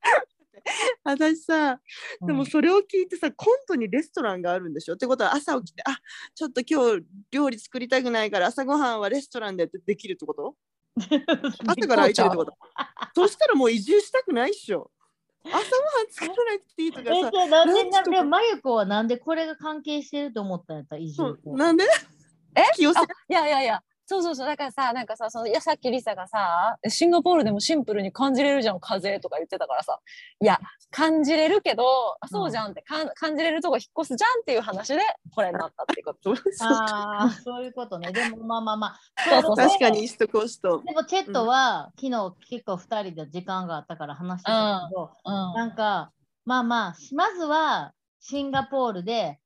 Speaker 2: 私さ、でも
Speaker 1: うん
Speaker 2: それを聞いてさ、コントにレストランがあるんでしょ？ってことは朝起きて、あちょっと今日料理作りたくないから朝ごはんはレストランでできるってこと？朝から空いてるってこと。そしたらもう移住したくないっしょ。朝ごはん作らなくていいとか
Speaker 1: え、
Speaker 2: さ
Speaker 1: なんで、なんで、まゆこはなんでこれが関係してると思ったんやった、移
Speaker 2: そ
Speaker 1: 住
Speaker 2: なんで？
Speaker 3: え？
Speaker 2: 気をせ
Speaker 3: あいやいやいやそうそうそう。だからさなんかさそのいやさっきリサがさシンガポールでもシンプルに感じれるじゃん風とか言ってたからさ。いや感じれるけどあそうじゃんってかん感じれるとこ引っ越すじゃんっていう話でこれになったっていうこと。
Speaker 2: そう
Speaker 1: ああ、そういうことね。でもまあまあまあ。
Speaker 3: そうそうそう。
Speaker 2: 確かにイーストコースト。
Speaker 1: でもチェットは、昨日結構2人で時間があったから話してたけど、
Speaker 3: うん。
Speaker 1: なんか、まあまあ、まずはシンガポールで、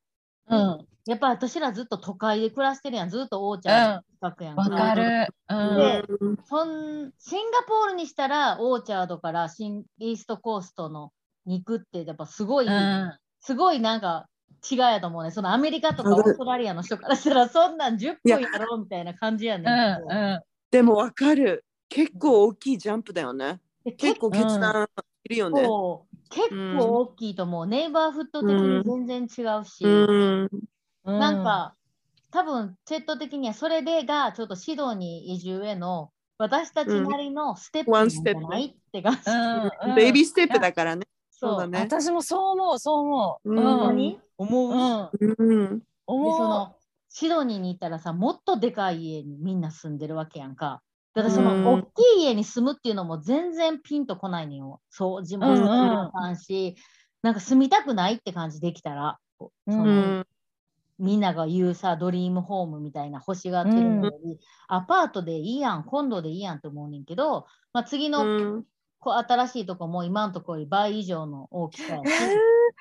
Speaker 3: うん。
Speaker 1: やっぱ私らずっと都会で暮らしてるやん。ずっとオーチャード近くやん
Speaker 3: わかるうん
Speaker 1: そんシンガポールにしたらオーチャードからシンイーストコーストのに行くってやっぱすごい、
Speaker 3: うん
Speaker 1: すごいなんか違いやと思うね。そのアメリカとかオーストラリアの人からしたらそんなん10分やろうみたいな感じやねん
Speaker 3: う
Speaker 1: けど。
Speaker 3: んうん
Speaker 2: でもわかる。結構大きいジャンプだよね。
Speaker 1: で
Speaker 2: 結構決断いるよね。
Speaker 1: 結構大きいと思う。ネイバーフット的に全然違うし、
Speaker 2: うん。
Speaker 1: なんか、多分チェット的にはそれでがちょっと指導に移住への私たちなりのステップじゃないって感じ。
Speaker 3: うんうん
Speaker 2: ベイビーステップだからね。
Speaker 1: そう
Speaker 2: だね。
Speaker 3: 私もそう思うそう思う。
Speaker 2: うん
Speaker 1: 本当
Speaker 3: うん
Speaker 1: に思う、
Speaker 3: うん
Speaker 2: うん。
Speaker 1: で
Speaker 3: 思う。
Speaker 1: そのシドニーに行ったらさもっとでかい家にみんな住んでるわけやんか。だからその
Speaker 2: うん
Speaker 1: 大きい家に住むっていうのも全然ピンとこないのよ。掃除もせなあかんし、なんか住みたくないって感じできたら。みんなが言うさドリームホームみたいな欲しがってるのより、アパートでいいやんコンドでいいやんと思うねんけど、まあ、次の、
Speaker 2: うん
Speaker 1: こう新しいとこも今のところより倍以上の大きさやし、
Speaker 3: えー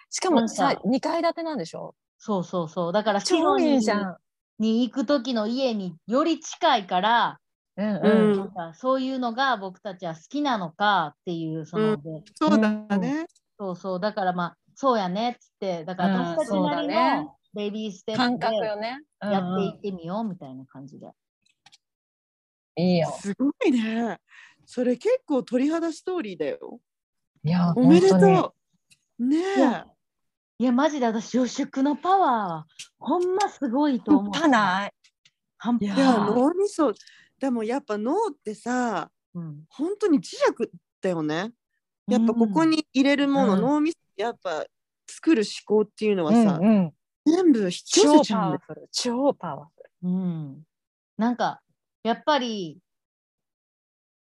Speaker 3: しかもさ2階建てなんでしょ？
Speaker 1: そうそうそう。だから
Speaker 3: 超
Speaker 1: ニー
Speaker 3: いいじゃん。
Speaker 1: に行く時の家により近いから、
Speaker 3: うん
Speaker 2: う
Speaker 3: うん。
Speaker 2: ん
Speaker 1: なんかそういうのが僕たちは好きなのかっていうその、
Speaker 2: うん。
Speaker 1: で。
Speaker 2: そうだね。
Speaker 1: そうそう。だからまあそうやねっつって。だから
Speaker 3: うん。
Speaker 1: 私たちなり
Speaker 3: そうだね。
Speaker 1: のベイビーステッ
Speaker 3: 感
Speaker 1: プでやっていってみようみたいな感じで。
Speaker 3: いいよ。
Speaker 2: すごいね。それ結構鳥肌ストーリーだよ。
Speaker 3: いや
Speaker 2: おめでとう。ねえ
Speaker 1: いや。いやマジで私予祝のパワーほんますごいと思う。
Speaker 3: 半端ない？
Speaker 1: 半端
Speaker 3: いや
Speaker 2: いや脳みそでもやっぱ脳ってさ
Speaker 1: うん
Speaker 2: 本当に磁石だよね。やっぱここに入れるもの、
Speaker 3: うん
Speaker 2: 脳みそやっぱ作る思考っていうのはさ、
Speaker 3: うんうん
Speaker 2: 全部引き寄
Speaker 3: 超
Speaker 2: せちゃうんだよ。
Speaker 3: パワフル。超パワフ
Speaker 1: うん、なんかやっぱり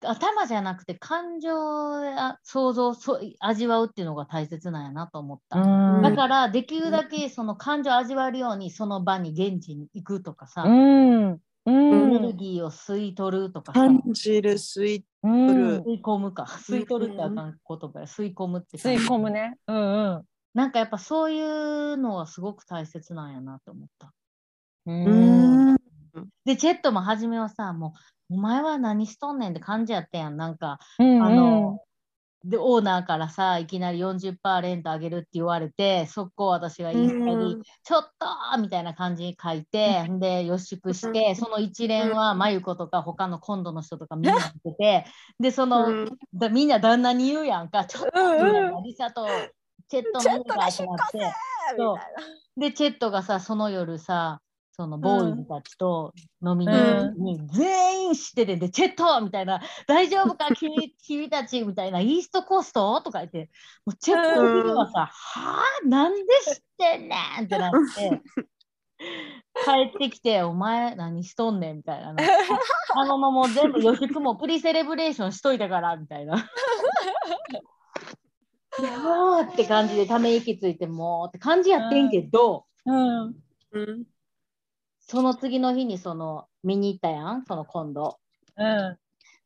Speaker 1: 頭じゃなくて感情や想像そ味わうっていうのが大切なんやなと思った。だからできるだけその感情を味わえるようにその場に現地に行くとかさ、
Speaker 3: うん。う
Speaker 1: エネル
Speaker 3: ん。
Speaker 1: ギーを吸い取るとかさ、
Speaker 2: 感じる吸い
Speaker 3: うん
Speaker 2: る
Speaker 1: 吸い込むか吸い取るってあかん言葉や吸い込むって
Speaker 3: 吸い込むね。うんうん。
Speaker 1: なんかやっぱそういうのはすごく大切なんやなと思った。
Speaker 3: う
Speaker 2: うんん。
Speaker 1: でチェットも初めはさもうお前は何しとんねんって感じやったやん。なんか
Speaker 3: うん
Speaker 1: あの、で、オーナーからさ、いきなり40%レントあげるって言われて、速攻私がインスタに、
Speaker 2: うん。
Speaker 1: ちょっとみたいな感じに書いて、で、予祝して、その一連は、まゆことか他の今度の人とかみんな見てて、で、その、
Speaker 2: うん。
Speaker 1: だみんな旦那に言うやんか、ちょっと、
Speaker 3: うんうん。
Speaker 1: みたいなリサとチェットの家がってなって、で、チェットがさ、その夜さ、そのボーイズたちと飲みにに、全員知っててで、チェットみたいな、大丈夫か？君君たちみたいな、イーストコースト？とか言って、もうチェットのさ、はあ、なんで知ってんねんってなって、帰ってきて、お前何しとんねんみたいな。あのまま全部予祝もプリセレブレーションしといたからみたいな。もうって感じでため息ついてもうって感じやってんけど、
Speaker 3: うん。
Speaker 2: うん
Speaker 1: その次の日にその見に行ったやんその今度。
Speaker 3: うん。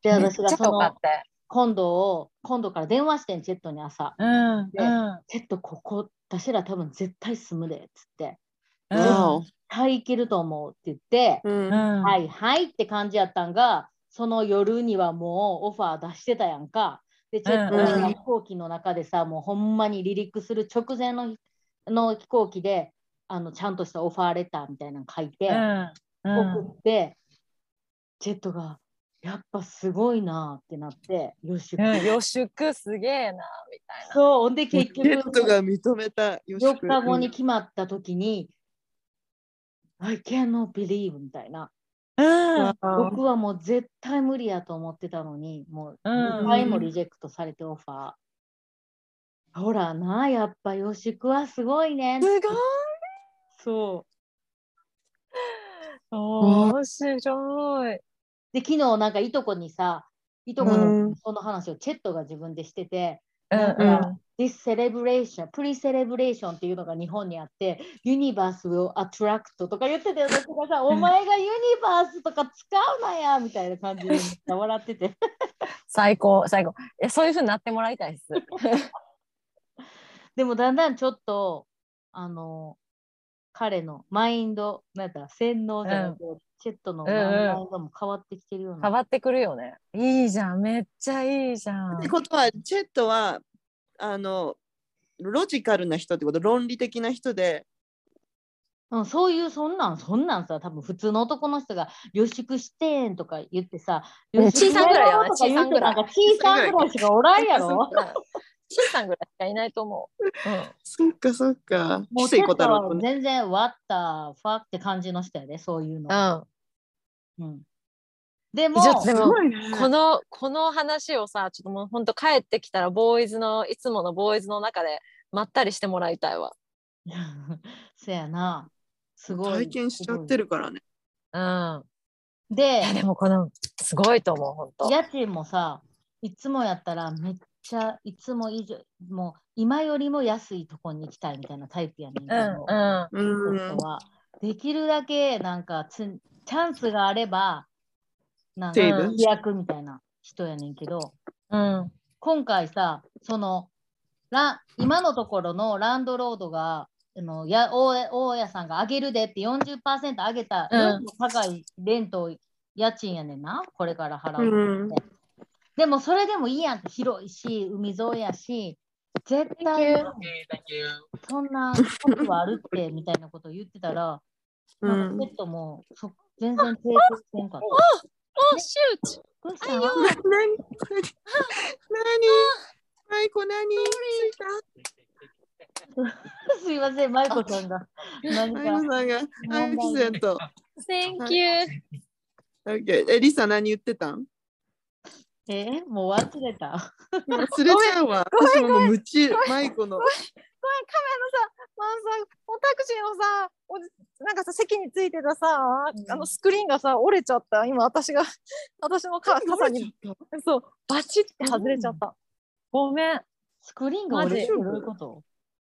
Speaker 1: で私がその。今度を今度から電話してんチェットに朝。
Speaker 3: うん。
Speaker 1: で
Speaker 3: うん。
Speaker 1: チェットここ私ら多分絶対住むでっつって。
Speaker 3: うん
Speaker 1: はい行けると思うって言って、
Speaker 2: うん
Speaker 3: うん。
Speaker 1: はいはいって感じやったんがその夜にはもうオファー出してたやんか。でチェットが
Speaker 2: うん
Speaker 1: 飛行機の中でさ、もうほんまに離陸する直前のの飛行機であのちゃんとしたオファーレターみたいなの書いて。
Speaker 3: うん。
Speaker 1: 送って、ジェットがやっぱすごいなってなってよし、
Speaker 3: うん。予祝すげえな、みたいな。
Speaker 1: そうほんで結
Speaker 2: ジェット
Speaker 1: 局
Speaker 2: が認めたよし
Speaker 1: 4日後に決まった時に、I cannot believe みたいな
Speaker 3: うん。
Speaker 1: 僕は。もう絶対無理やと思ってたのにもう
Speaker 3: うん。
Speaker 1: 2回もリジェクトされてオファー、ほらなやっぱよしくはすごいね。
Speaker 3: すごい。
Speaker 1: そう。
Speaker 3: 面白い。
Speaker 1: で昨日なんかいとこにさいとこ
Speaker 2: うん。
Speaker 1: にその話をチェットが自分でしてて、
Speaker 3: うんうん。
Speaker 1: This celebration, pre-celebration っていうのが日本にあって、Universe will attract とか言ってて、私がさ、お前がユニバースとか使うなやみたいな感じで笑ってて。
Speaker 3: 最高、最高。え、そういうふうになってもらいたいです。
Speaker 1: でもだんだんちょっと、あの、彼のマインド、なんだ、洗脳じゃないけど、チェットのマ
Speaker 3: うんうん
Speaker 1: インドも変わってきてるような。
Speaker 3: 変わってくるよね。いいじゃん、めっちゃいいじゃん
Speaker 2: って。ことはチェットはあのロジカルな人ってこと論理的な人で
Speaker 1: うん、そういう、そんなん、そんなんさ、多分普通の男の人が予祝してんとか言ってさ、
Speaker 3: うん
Speaker 1: 予祝
Speaker 3: 小さんぐらいよね
Speaker 1: とか言うて
Speaker 3: 小さんぐらい
Speaker 1: なんか小さんぐらいしかおらんやろ。
Speaker 3: シーさんぐらいしかいないと思う。うん。
Speaker 2: そっかそっか。
Speaker 1: もう
Speaker 2: キセイコ太郎と。
Speaker 1: 全然 What the fuck って感じの人やで、そういうの。
Speaker 3: うん。
Speaker 1: うん、でも、
Speaker 3: ですも
Speaker 2: ごいね。
Speaker 3: このこの話をさちょっともうほんと帰ってきたらボーイズのいつものボーイズの中でまったりしてもらいたいわ。
Speaker 1: そやな。すごい。
Speaker 2: 体験しちゃってるからね。
Speaker 3: うん。い
Speaker 1: で
Speaker 3: や、でもこのすごいと思うほんと。
Speaker 1: 家賃もさ、いつもやったらめっちゃいつも以上、もう今よりも安いとこに行きたいみたいなタイプやねんけ
Speaker 3: うん
Speaker 1: ど、
Speaker 3: うん。
Speaker 2: うん。
Speaker 1: 夫はできるだけなんかつチャンスがあれば、なんか飛躍みたいな人やねんけど、
Speaker 3: うん。
Speaker 1: 今回さ、そのラ今のところのランドロードが、あのや大大家さんが上げるでって40%上げた、
Speaker 3: うん
Speaker 1: 高いレント、家賃やねんな、これから払う
Speaker 2: うん。
Speaker 1: でもそれでもいいやん広いし、海沿いやし、絶対そんなことはあるってみたいなことを言ってたら、
Speaker 2: うん
Speaker 1: なんかペットもそ全然抵抗してんかった。
Speaker 3: おシュート
Speaker 1: どうしたの
Speaker 3: あいよ
Speaker 2: なに何マイコ何
Speaker 1: すいません、マイコさんが。何
Speaker 2: マイコ
Speaker 1: か。
Speaker 2: さんが。アクセント。
Speaker 3: Thank you
Speaker 2: オッケーえ、リサ何言ってたん？
Speaker 1: えーもう忘れた。
Speaker 2: 忘れちゃうわ。私ももう夢中、マイコの。
Speaker 3: ごめんカメのさ、まあさ、もうタクシーのさ、おじなんかさ席についてたさ、
Speaker 1: うん
Speaker 3: あのスクリーンがさ折れちゃった。今私が 私のか傘にそうバチって外れちゃった。ごめん。
Speaker 1: スクリーンが折れてる
Speaker 2: マジ？
Speaker 1: どういうこと？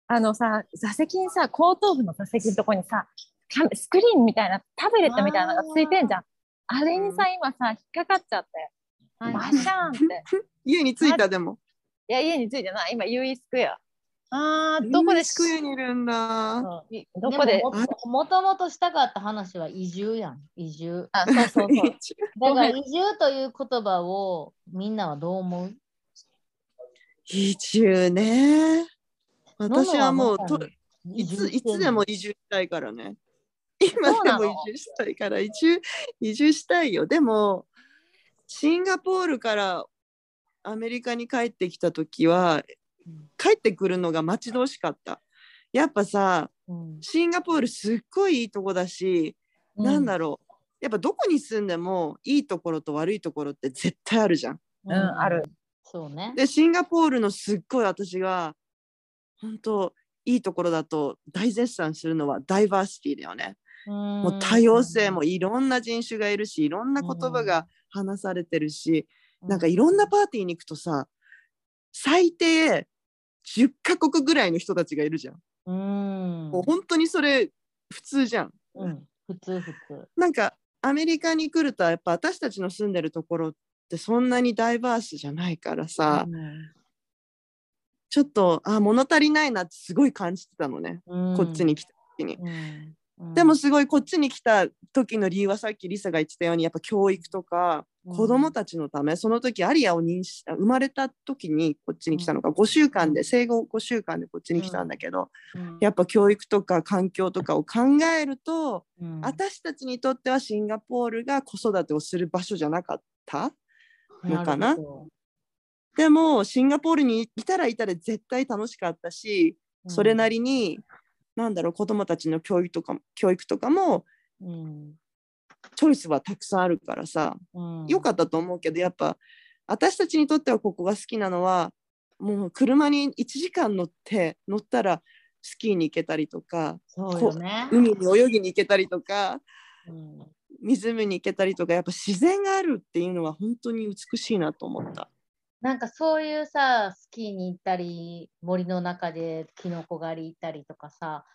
Speaker 3: あのさ座席にさ後頭部の座席のとこにさスクリーンみたいなタブレットみたいなのがついてんじゃん。あれにさ今さ引っかかっちゃって
Speaker 1: はい
Speaker 3: バシャーンって。
Speaker 2: 家に着いたでも。
Speaker 3: いや家についてない今ユーイスクエア。あーどこで
Speaker 2: スクエアにいるんだ。
Speaker 3: うんいどこで？
Speaker 1: もももともとしたかった話は移住やん。移住。
Speaker 3: あそうそうそう。
Speaker 1: だから移住という言葉をみんなはどう思う？
Speaker 2: 移住ね。私はもうといついつでも移住したいからね。今でも移住したいから移住移住したいよ。でもシンガポールからアメリカに帰ってきた時は帰ってくるのが待ち遠しかった。やっぱさ
Speaker 1: うん
Speaker 2: シンガポールすっごいいいとこだし、なんだろうやっぱどこに住んでもいいところと悪いところって絶対あるじゃん。
Speaker 3: うんある。
Speaker 1: そうね。
Speaker 2: でシンガポールのすっごい私が本当いいところだと大絶賛するのはダイバーシティだよね。も
Speaker 1: も
Speaker 2: う多様性もいろんな人種がいるしいろんな言葉が話されてるし、なんかいろんなパーティーに行くとさ最低10カ国ぐらいの人たちがいるじゃん。
Speaker 1: うん。
Speaker 2: もう本当にそれ普通じゃん。
Speaker 1: うん。普通普通。
Speaker 2: なんかアメリカに来るとやっぱ私たちの住んでるところってそんなにダイバースじゃないからさ、ちょっとあ物足りないなってすごい感じてたのね、
Speaker 1: うん
Speaker 2: こっちに来た時に。
Speaker 1: うん。うん。
Speaker 2: でもすごいこっちに来た時の理由はさっきリサが言ってたようにやっぱ教育とか
Speaker 1: うん。
Speaker 2: 子供たちのため、その時アリアを妊娠生まれた時にこっちに来たのが5週間で、
Speaker 1: うん
Speaker 2: 生後5週間でこっちに来たんだけど、
Speaker 1: うん。
Speaker 2: やっぱ教育とか環境とかを考えると、
Speaker 1: うん。
Speaker 2: 私たちにとってはシンガポールが子育てをする場所じゃなかった？のかな？でもシンガポールにいたらいたら絶対楽しかったし、
Speaker 1: ど
Speaker 2: それなりになんだろう子供たちの教育とか教育とかも
Speaker 1: うん
Speaker 2: チョイスはたくさんあるからさ
Speaker 1: うん
Speaker 2: 良かったと思うけどやっぱ私たちにとってはここが好きなのはもう車に1時間乗って乗ったらスキーに行けたりとか
Speaker 1: ね。
Speaker 2: 海に泳ぎに行けたりとか
Speaker 1: うん
Speaker 2: 湖に行けたりとかやっぱ自然があるっていうのは本当に美しいなと思った。
Speaker 1: なんかそういうさ、スキーに行ったり、森の中でキノコ狩り行ったりとかさ、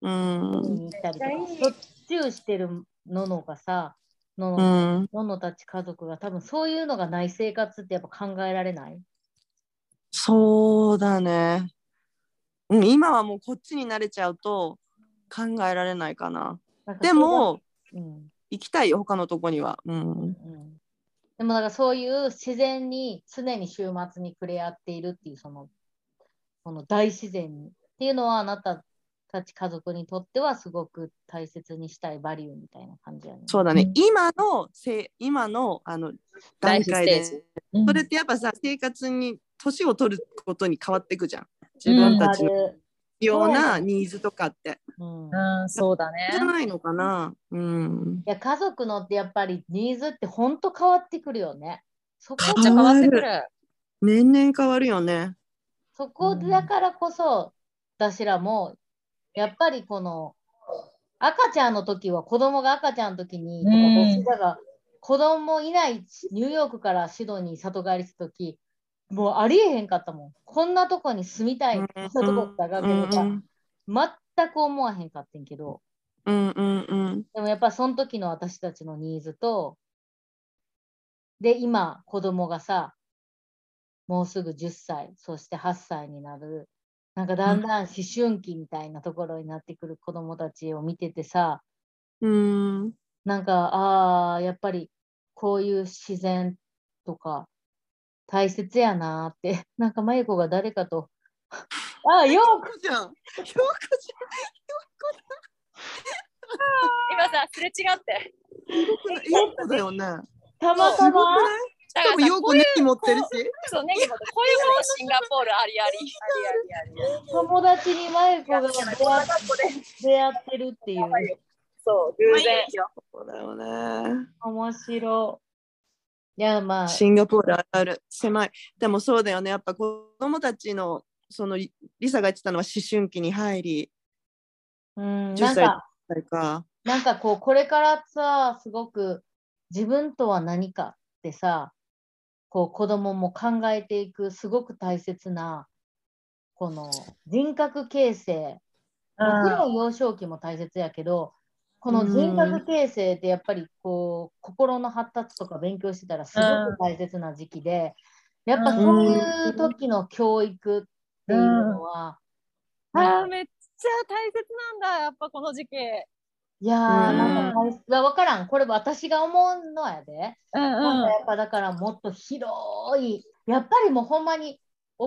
Speaker 2: うん
Speaker 1: 行ったりと
Speaker 3: っちゃいい、
Speaker 1: しょっちゅうしてるののがさ、の
Speaker 2: う
Speaker 1: の,、
Speaker 2: ん、
Speaker 1: ののたち家族が多分そういうのがない生活ってやっぱ考えられない？
Speaker 2: そうだね。うん、今はもうこっちに慣れちゃうと考えられないかな。
Speaker 1: か
Speaker 2: でも
Speaker 1: うん
Speaker 2: 行きたいよ他のとこには。うん。
Speaker 1: うん、でもなんかそういう自然に常に週末に触れ合っているっていうそのその大自然にっていうのはあなたたち家族にとってはすごく大切にしたいバリューみたいな感じやね。
Speaker 2: そうだね。
Speaker 3: うん
Speaker 2: 今のせ今のあの段階で。それってやっぱさ生活に年を取ることに変わっていくじゃん自分たちの
Speaker 1: ある
Speaker 2: 必要
Speaker 1: そうな
Speaker 2: なニーズとかって。
Speaker 1: うん
Speaker 3: うん、そうだね
Speaker 2: じゃないのかな。うん。
Speaker 1: いや家族のってやっぱりニーズって本当変わってくるよね。そこ
Speaker 3: めっちゃ変わってくる。
Speaker 2: 年々変わるよね。
Speaker 1: そこだからこそ、私らもやっぱりこの赤ちゃんの時は子供が赤ちゃんの時に、
Speaker 3: うん
Speaker 1: 子供いないニューヨークからシドニー里帰りした時もうありえへんかったもん。こんなとこに住みたい、
Speaker 2: うん
Speaker 1: そんなとこだが全く思わへんかってんけど、
Speaker 2: うんうんうん
Speaker 1: でもやっぱその時の私たちのニーズと、で、今、子供がさ、もうすぐ10歳、そして8歳になる、なんかだんだん思春期みたいなところになってくる子供たちを見ててさ、
Speaker 2: うん。
Speaker 1: なんか、ああ、やっぱりこういう自然とか大切やなーって、なんか、まゆこが誰かと、ああ、ようこ
Speaker 2: じゃん。ようこ
Speaker 3: 今さ、すれ違って。
Speaker 2: じゃん。ようこだよね。
Speaker 1: たまたま、
Speaker 3: だか
Speaker 2: ようこネギ持ってるし。
Speaker 3: そう、ネギ持って、こういうことシンガポールありあり。ありあり。
Speaker 1: 友達にまゆこが出会っ出会ってるっていう。
Speaker 3: そう、偶然。
Speaker 2: そうだよね。
Speaker 1: 面白い。いや、まあ、
Speaker 2: シンガポールあるある狭い。でもそうだよね。やっぱ子供たちのそのリリサが言ってたのは思春期に入り、
Speaker 1: うん、
Speaker 2: 10歳
Speaker 1: なんか。なんかこう、これからさ、すごく自分とは何かってさ、こう、子供も考えていく、すごく大切な、この人格形成。もちろん幼少期も大切やけど、この人格形成ってやっぱりこう心の発達とか勉強してたらすごく大切な時期で、やっぱそういう時の教育っていうのは、
Speaker 3: あーめっちゃ大切なんだ、やっぱこの時期。
Speaker 1: いやー、なんか分からん、これ私が思うのやで。
Speaker 3: うん
Speaker 1: なんかやっぱだからもっと広い、やっぱりもうほんまに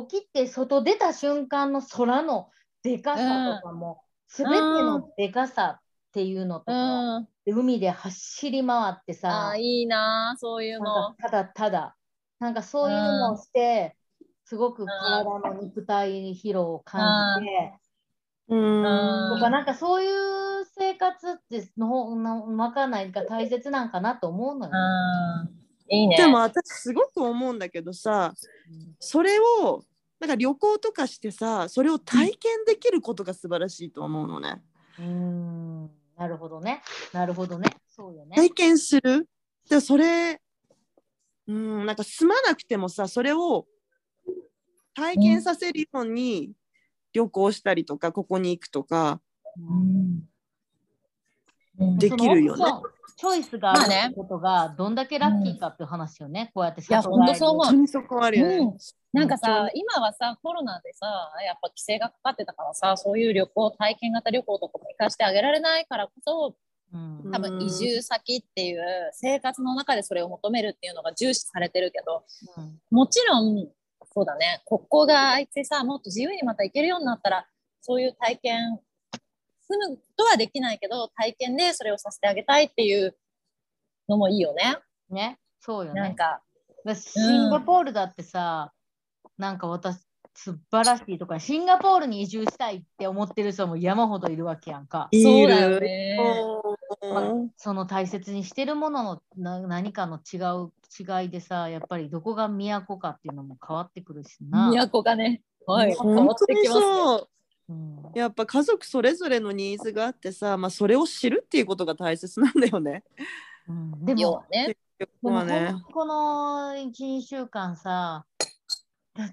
Speaker 1: 起きて外出た瞬間の空のでかさとかも、すべてのでかさっていうのとか、
Speaker 3: うん。
Speaker 1: で海で走り回って
Speaker 3: あ
Speaker 1: さ
Speaker 3: あ、、いいな、そういうの
Speaker 1: ただただ、なんかそういうのをして、すごく体の肉体疲労を感じて、
Speaker 2: うん。
Speaker 3: うん
Speaker 1: とかなんかそういう生活っての方なわかんないか大切なんかなと思うのよ。
Speaker 3: うん。いいね。
Speaker 2: でも私すごく思うんだけどさ、それをなんか旅行とかしてさ、それを体験できることが素晴らしいと思うのね。
Speaker 1: うーん、なるほどね。なるほどね。そうよね。
Speaker 2: 体験する？でそれ、うん、なんか住まなくてもさ、それを体験させるように旅行したりとか、ここに行くとか
Speaker 3: うん。うん。
Speaker 2: できるよね。
Speaker 1: そ。のチョイスがあることがどんだけラッキーかっていう話よね。こうやって
Speaker 3: いや
Speaker 1: 里帰り
Speaker 3: ほんとそう思う。
Speaker 2: 本当にそこあるよね。
Speaker 3: うん。なんかさ、今はさ、コロナでさ、やっぱ規制がかかってたからさ、そういう旅行、体験型旅行とかも行かしてあげられないからこそ、
Speaker 1: うん。
Speaker 3: 多分移住先っていう生活の中でそれを求めるっていうのが重視されてるけど、
Speaker 1: うん。
Speaker 3: もちろん、そうだね、ここが空いてさ、もっと自由にまた行けるようになったら、そういう体験、住むとはできないけど、体験でそれをさせてあげたいっていうのもいいよね。
Speaker 1: ね、そうよね。
Speaker 3: なんか、
Speaker 1: だシンガポールだってさ、なんか私、素晴らしいとか、シンガポールに移住したいって思ってる人も山ほどいるわけやんか。
Speaker 3: そうだよね。
Speaker 2: うん
Speaker 1: その大切にしてるもののな何かの違う違いでさ、やっぱりどこが都かっていうのも変わってくるしな。
Speaker 3: 都がね、はい、変わ
Speaker 2: 本当に
Speaker 3: ってきますね。
Speaker 2: やっぱ家族それぞれのニーズがあってさ、まあ、それを知るっていうことが大切なんだよね。
Speaker 1: うん。でも
Speaker 3: 要は、ね。
Speaker 1: でも。この1、2週間さ、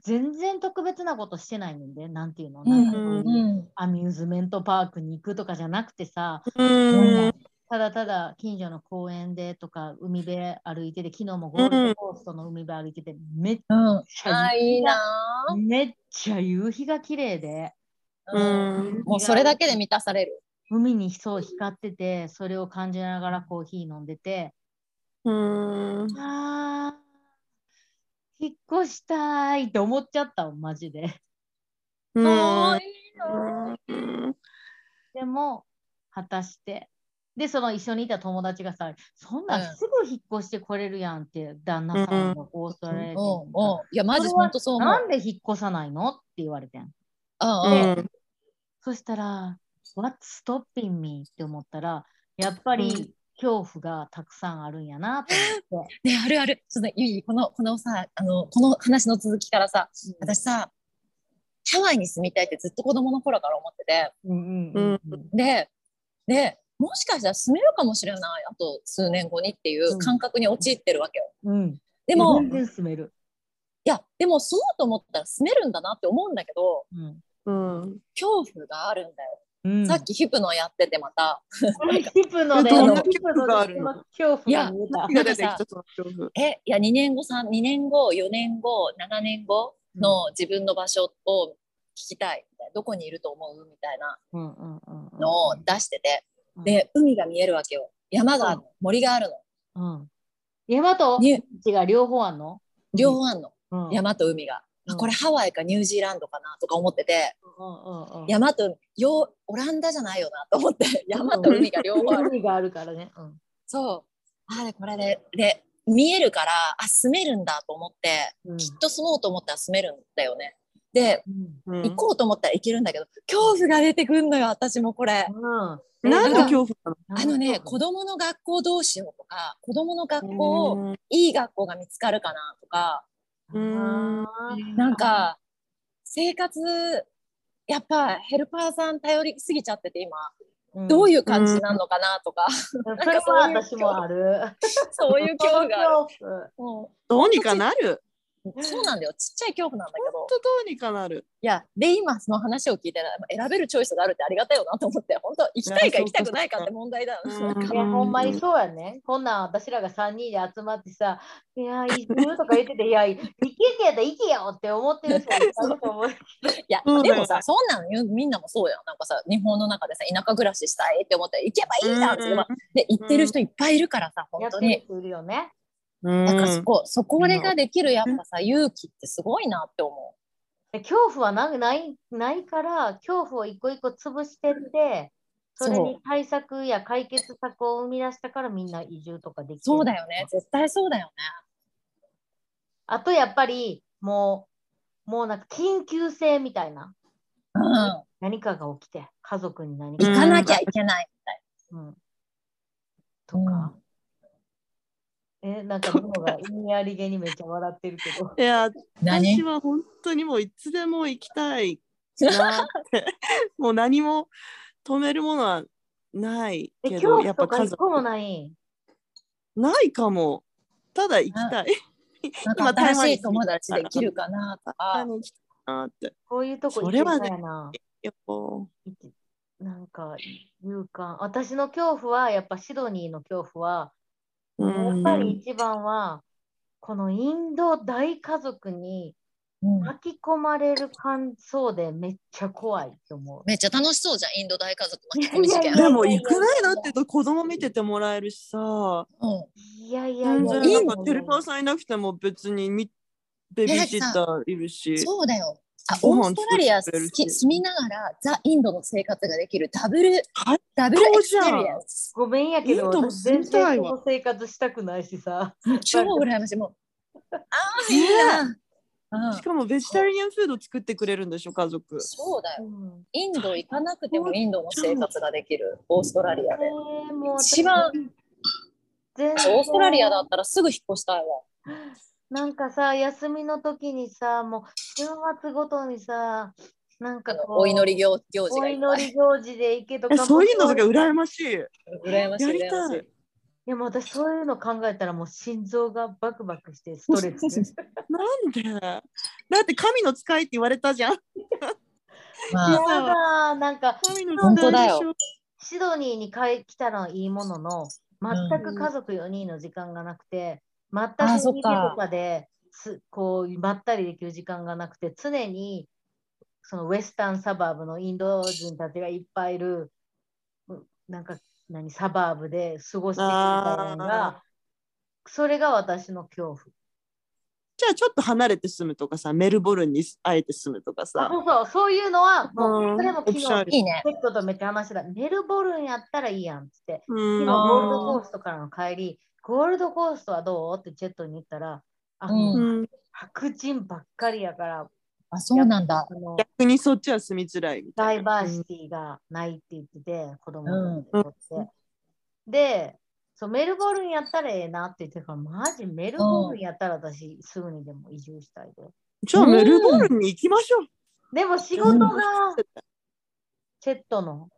Speaker 1: 全然特別なことしてないねんで、なんていうの、なんかそういう
Speaker 3: うん。
Speaker 1: アミューズメントパークに行くとかじゃなくてさ、
Speaker 2: うん。
Speaker 1: ただただ近所の公園でとか海辺歩いてて、昨日もゴールドコーストの海辺歩いてて、めっ
Speaker 3: うん。
Speaker 1: ちゃ
Speaker 3: あ、いいなぁ
Speaker 1: めっちゃ夕日が綺麗で、
Speaker 2: うん。
Speaker 3: もうそれだけで満たされる。
Speaker 1: 海にそう光ってて、それを感じながらコーヒー飲んでて、
Speaker 2: うん。
Speaker 1: あー、引っ越したいって思っちゃったマジで。
Speaker 2: う
Speaker 1: でも、果たして。で、その一緒にいた友達がさ、そんなすぐ引っ越してこれるやんって、旦那さんがオーストラリア
Speaker 3: いや、マジ本当そう思う。
Speaker 1: なんで引っ越さないの？って言われてん。
Speaker 3: うん
Speaker 2: う
Speaker 3: うん
Speaker 2: ん。
Speaker 1: そしたら、What's stopping me? って思ったら、やっぱり
Speaker 2: うん
Speaker 1: 恐怖がたくさんあるんやなと思って。
Speaker 3: ね、あるある。ちょっと、ゆい、この、このさ、あの、この話の続きからさ、私さ、ハワイに住みたいってずっと子供の頃から思ってて、
Speaker 1: うんうんうんうん
Speaker 3: で、で、もしかしたら住めるかもしれない、あと数年後にっていう感覚に陥ってるわけよ。
Speaker 1: うん。
Speaker 3: でも、
Speaker 1: 全然住める。
Speaker 3: いや、でも住もうと思ったら住めるんだなって思うんだけど、
Speaker 1: うん
Speaker 2: うん。
Speaker 3: 恐怖があるんだよ。
Speaker 1: うん、
Speaker 3: さっきヒプノやっててまた、
Speaker 1: ヒプノで、ヒプノ。で
Speaker 2: 恐怖があるの。
Speaker 1: 恐怖が見え
Speaker 3: いや、2年後、3、2年後、4年後、7年後の自分の場所を聞きたいみたいな。どこにいると思う？みたいな
Speaker 1: うんうんうんうん。
Speaker 3: のを出してて、
Speaker 1: うん、
Speaker 3: で、海が見えるわけよ。山があるの、森があるの。
Speaker 1: うん、山と
Speaker 3: に
Speaker 1: 地が両方あんの、
Speaker 3: 両方あんの。
Speaker 1: うん、
Speaker 3: 山と海が。あこれハワイかニュージーランドかなとか思ってて、
Speaker 1: うんうんうん、
Speaker 3: 山と海よオランダじゃないよなと思って、山と海が両方ある。
Speaker 1: 海があるからね。うん。
Speaker 3: そう。あれ、これで、で、見えるから、あ、住めるんだと思って、
Speaker 1: うん。
Speaker 3: きっと住もうと思ったら住めるんだよね。で、
Speaker 1: うん。
Speaker 2: うん。
Speaker 3: 行こうと思ったら行けるんだけど、恐怖が出てくんのよ、私もこれ。
Speaker 1: うん。
Speaker 2: 何の恐怖
Speaker 3: あのね、
Speaker 1: こ
Speaker 3: 子供の学校どうしようとか、子供の学校を、
Speaker 2: なの
Speaker 3: いい学校が見つかるかなとか、
Speaker 2: うん。
Speaker 3: なんか、生活、やっぱヘルパーさん頼りすぎちゃってて今、どう
Speaker 1: い
Speaker 3: いう感じなのかなとか、
Speaker 1: うん、それは私もある。
Speaker 3: そういう恐怖がある。
Speaker 2: どうにかなる。
Speaker 3: うそうなんだよ、ちっちゃい恐怖なんだけど
Speaker 2: どうにかなる。
Speaker 3: いや、で、今その話を聞いて、選べるチョイスがあるってありがたいよなと思って、本当行きたいか行きたくないかって問題だ
Speaker 1: いや、ほんまにそうやね。こんなん私らが3人で集まってさ、いや、移住とか言ってて、いや、行けってやったら行けよって思ってる人いると思う。
Speaker 3: いや、でもさ、そんなの言うみんなもそうやん。なんかさ、日本の中でさ、田舎暮らししたいって思ったら行けばいいじゃんって、
Speaker 2: うん
Speaker 3: で、行ってる人いっぱいいるからさ、本当に。
Speaker 1: やってる人いるよね。
Speaker 2: うん
Speaker 3: なんかそこ、そこでができるやっぱさ、勇気ってすごいなって思
Speaker 1: で恐怖はなないないから、恐怖を一個一個潰してって、それに対策や解決策を生み出したからみんな移住とかできる
Speaker 3: そうだよね。絶対そうだよ
Speaker 1: あとやっぱりもう、もうなんか緊急性みたいな。
Speaker 3: ね。うん。
Speaker 1: 何かが起きて、家族に何か
Speaker 3: 行かなきゃいけないみたい
Speaker 1: うん、とか。え、なんか、もが意味ありげにめっちゃ笑ってるけど。
Speaker 2: いや、私は本当にもういつでも行きたいなって。もう何も止めるものはない
Speaker 1: え、
Speaker 2: けど、やっぱ家
Speaker 1: とか一個も
Speaker 2: 族。
Speaker 1: ない？
Speaker 2: ないかも。ただ行きたい。
Speaker 3: なんか新しい友達できるかなとか。
Speaker 2: 何行きたいなって。
Speaker 1: こういうとこ行き
Speaker 2: それはね
Speaker 1: たいな。
Speaker 2: やっぱ
Speaker 1: なんか、勇敢。私の恐怖は、やっぱシドニーの恐怖は、
Speaker 2: うん
Speaker 1: やっぱり一番は、このインド大家族に
Speaker 3: うん
Speaker 1: 巻き込まれる感想でめっちゃ怖いと思う。
Speaker 3: めっちゃ楽しそうじゃん、インド大家族巻き込み事件。
Speaker 2: でも行くないなって言うと子供見ててもらえるしさ、
Speaker 3: うん
Speaker 1: いやいや
Speaker 2: なんかヘルパーさんいなくても別にみベビーシッターいるし。
Speaker 3: そうだよ。あオーストラリア住みながらザ・インドの生活ができるダブル、
Speaker 2: はい
Speaker 3: double experience。
Speaker 1: ごめんやけど、
Speaker 2: インドも
Speaker 1: 私全然この生活したくないしさ。
Speaker 3: 超羨ましい。もう、ああ、いいな。うん
Speaker 2: しかもベジタリアンフード作ってくれるんでしょ家族。
Speaker 3: そうだよ。
Speaker 1: うん
Speaker 3: インド行かなくてもインドの生活ができる、オーストラリアで。
Speaker 1: えーもう私
Speaker 3: 一番
Speaker 1: 全
Speaker 3: オーストラリアだったらすぐ引っ越したいわ。
Speaker 1: なんかさ、休みの時にさ、もう週末ごとにさ、なん
Speaker 3: あ
Speaker 1: かこう
Speaker 3: のお祈り行行事
Speaker 1: お
Speaker 3: がいっぱい。
Speaker 1: 祈り行事で行けと
Speaker 2: え
Speaker 1: か
Speaker 2: そういうのとか
Speaker 1: も
Speaker 2: 羨ましい。
Speaker 3: 羨ましい、
Speaker 2: やりたい。。
Speaker 1: いやもう私そういうの考えたらもう心臓がバクバクしてストレス。
Speaker 2: なんで？だって神の使いって言われたじゃん。
Speaker 3: ま
Speaker 1: や
Speaker 3: あ、
Speaker 1: だなんか
Speaker 2: 神の
Speaker 3: 本当だよ。
Speaker 1: シドニーに帰来たのはいいものの、全く家族4人の時間がなくて、全く
Speaker 3: あそっか
Speaker 1: 家とかですこうまったりできる時間がなくて、常にそのウェスタンサバーブのインド人たちがいっぱいいる、うなんか何サバーブで過ごしていくみたのが、それが私の恐怖。
Speaker 2: じゃあちょっと離れて住むとかさメルボルンにあえて住むとか
Speaker 1: あ
Speaker 2: さ
Speaker 1: そうそう、そういうのは、も
Speaker 2: う
Speaker 1: それも昨日。ペットとめっちゃ話してた。メルボルンやったらいいやんっつって。
Speaker 2: うん
Speaker 1: 昨日ゴールドコーストからの帰り、ゴールドコーストはどう？ってジェットに言ったら、あ、
Speaker 3: うん
Speaker 1: 白人ばっかりやから、
Speaker 3: あ、そうなんだ。
Speaker 2: 逆にそっちは住みづらい
Speaker 1: ダイバーシティがないって言ってて、子供たちにとって。で、そうメルボルンやったらええなって言ってたから、マジメルボルンやったら私、すぐにでも移住したいで。
Speaker 2: じゃあメルボルンに行きましょう。
Speaker 1: でも仕事がチェットの。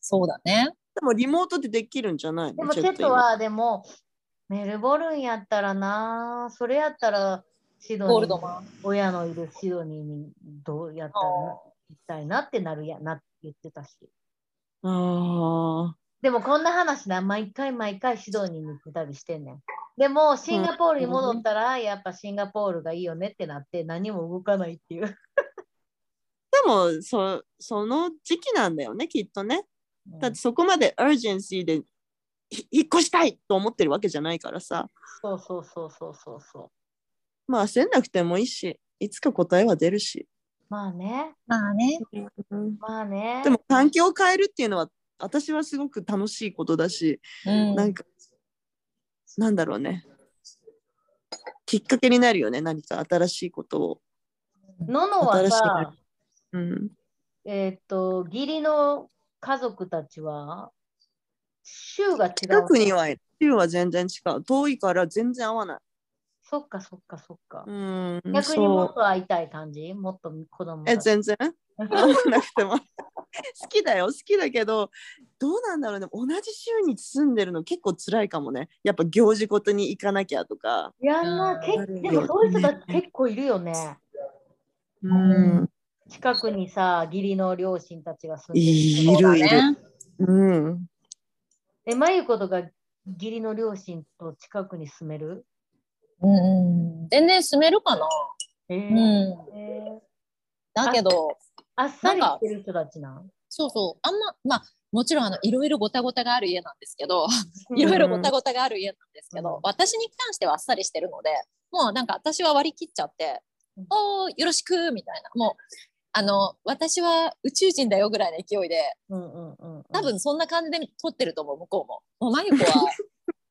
Speaker 3: そうだね。
Speaker 2: でもリモートでできるんじゃないの？
Speaker 1: でもチェットはでもメルボルンやったらな、それやったらシドニー
Speaker 3: ゴールドマン。
Speaker 1: 親のいるシドニーにどうやったら
Speaker 3: あ
Speaker 1: 行きたいなってなるやなって言ってたし。
Speaker 2: ああ。
Speaker 1: でもこんな話な、毎回毎回シドニーに行ってたりしてんねん。でもシンガポールに戻ったら、やっぱシンガポールがいいよねってなって何も動かないっていう。
Speaker 2: でもそその時期なんだよねきっとね。だってそこまでアージェンシーでひ引っ越したいと思ってるわけじゃないからさ。
Speaker 1: そうそうそうそうそうそう。
Speaker 2: まあ焦んなくてもいいしいつか答えは出るし。
Speaker 1: まあね、
Speaker 3: まあね。
Speaker 1: まあね。
Speaker 2: でも環境を変えるっていうのは私はすごく楽しいことだし、
Speaker 3: うん。
Speaker 2: なんかなんだろうねきっかけになるよね何か新しいことを。
Speaker 1: ののは
Speaker 2: 新しい
Speaker 1: さ、
Speaker 2: うん、
Speaker 1: えーっと、義理の家族たちは、州が違う。
Speaker 2: 近くには州は全然違う。遠いから全然合わない。
Speaker 1: そっかそっかそっか。
Speaker 2: うん、
Speaker 1: 逆にもっと会いたい感じ？もっと子供
Speaker 2: え全然？合わなくても。好きだよ。好きだけどどうなんだろうね。同じ州に住んでるの結構辛いかもね。やっぱ行事ごとに行かなきゃとか。
Speaker 1: いやんな、
Speaker 3: うん。
Speaker 1: けでもそういう人たち結構いるよね。
Speaker 2: うん
Speaker 1: 近くにさ、義理の両親たちが住んで
Speaker 2: い
Speaker 1: る。
Speaker 2: るいる、
Speaker 3: ね。
Speaker 2: うん
Speaker 1: え、まゆことが義理の両親と近くに住める？
Speaker 3: うんうん。全然住めるかな？
Speaker 1: えー
Speaker 3: うん。
Speaker 1: えー
Speaker 3: だけど、
Speaker 1: あっさりしてる人たちなん？
Speaker 3: そうそう。あんま、まあ、もちろんあのいろいろごたごたがある家なんですけど、いろいろごたごたがある家なんですけど、
Speaker 1: うん
Speaker 3: 私に関してはあっさりしてるので、もうなんか私は割り切っちゃって、
Speaker 1: うん
Speaker 3: おー、よろしくみたいな。もう、あの、私は宇宙人だよぐらいの勢いで、
Speaker 1: うんうんうんうん。
Speaker 3: 多分そんな感じで撮ってると思う、向こうも。もう、まゆこは、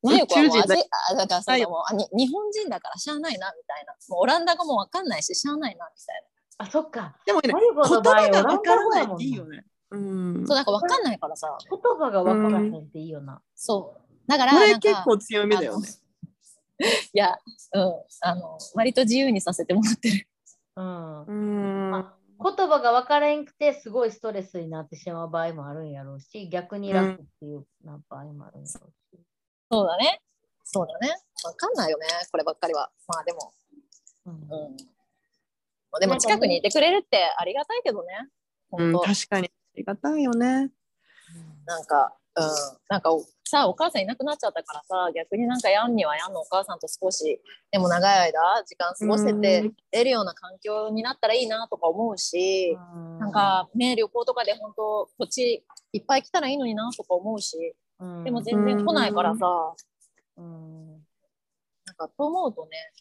Speaker 3: まゆこはもう
Speaker 2: 宇宙人だ
Speaker 3: あぜあ、だからそ
Speaker 2: はい
Speaker 3: のもうあに日本人だからしゃあないな、みたいな。もうオランダ語もわかんないし、しゃあないな、みたい
Speaker 1: あ、そっか。
Speaker 2: でもね言葉がわ
Speaker 1: オランダ
Speaker 2: からないっていいよね。うん
Speaker 3: な。そう、だからわかんないからさ。
Speaker 1: 言葉がわからへんっていいよな。
Speaker 3: そう。だから、
Speaker 2: これ
Speaker 3: なんか
Speaker 2: 結構強みだよね。
Speaker 3: いや、うん、あの、割と自由にさせてもらってる。
Speaker 1: うん。
Speaker 2: うん
Speaker 1: あ言葉が分からんくてすごいストレスになってしまう場合もあるんやろうし、逆に楽っていうな場合もあるんやろうし。
Speaker 3: そうだね。そうだね。わかんないよね、こればっかりは。まあでも、
Speaker 1: うん
Speaker 3: うん。でも近くにいてくれるってありがたいけどね。
Speaker 2: うん、
Speaker 3: 本当、
Speaker 2: 確かにありがたいよね。
Speaker 3: なんか、うん、なんかさ、お母さんいなくなっちゃったからさ、逆になんかヤンにはヤンのお母さんと少しでも長い間時間過ごせて得るような環境になったらいいなとか思うし、なんかね、旅行とかで本当こっちいっぱい来たらいいのになとか思うし、
Speaker 1: うん、
Speaker 3: でも全然来ないからさ、
Speaker 1: うん、
Speaker 3: なんかと思うとね、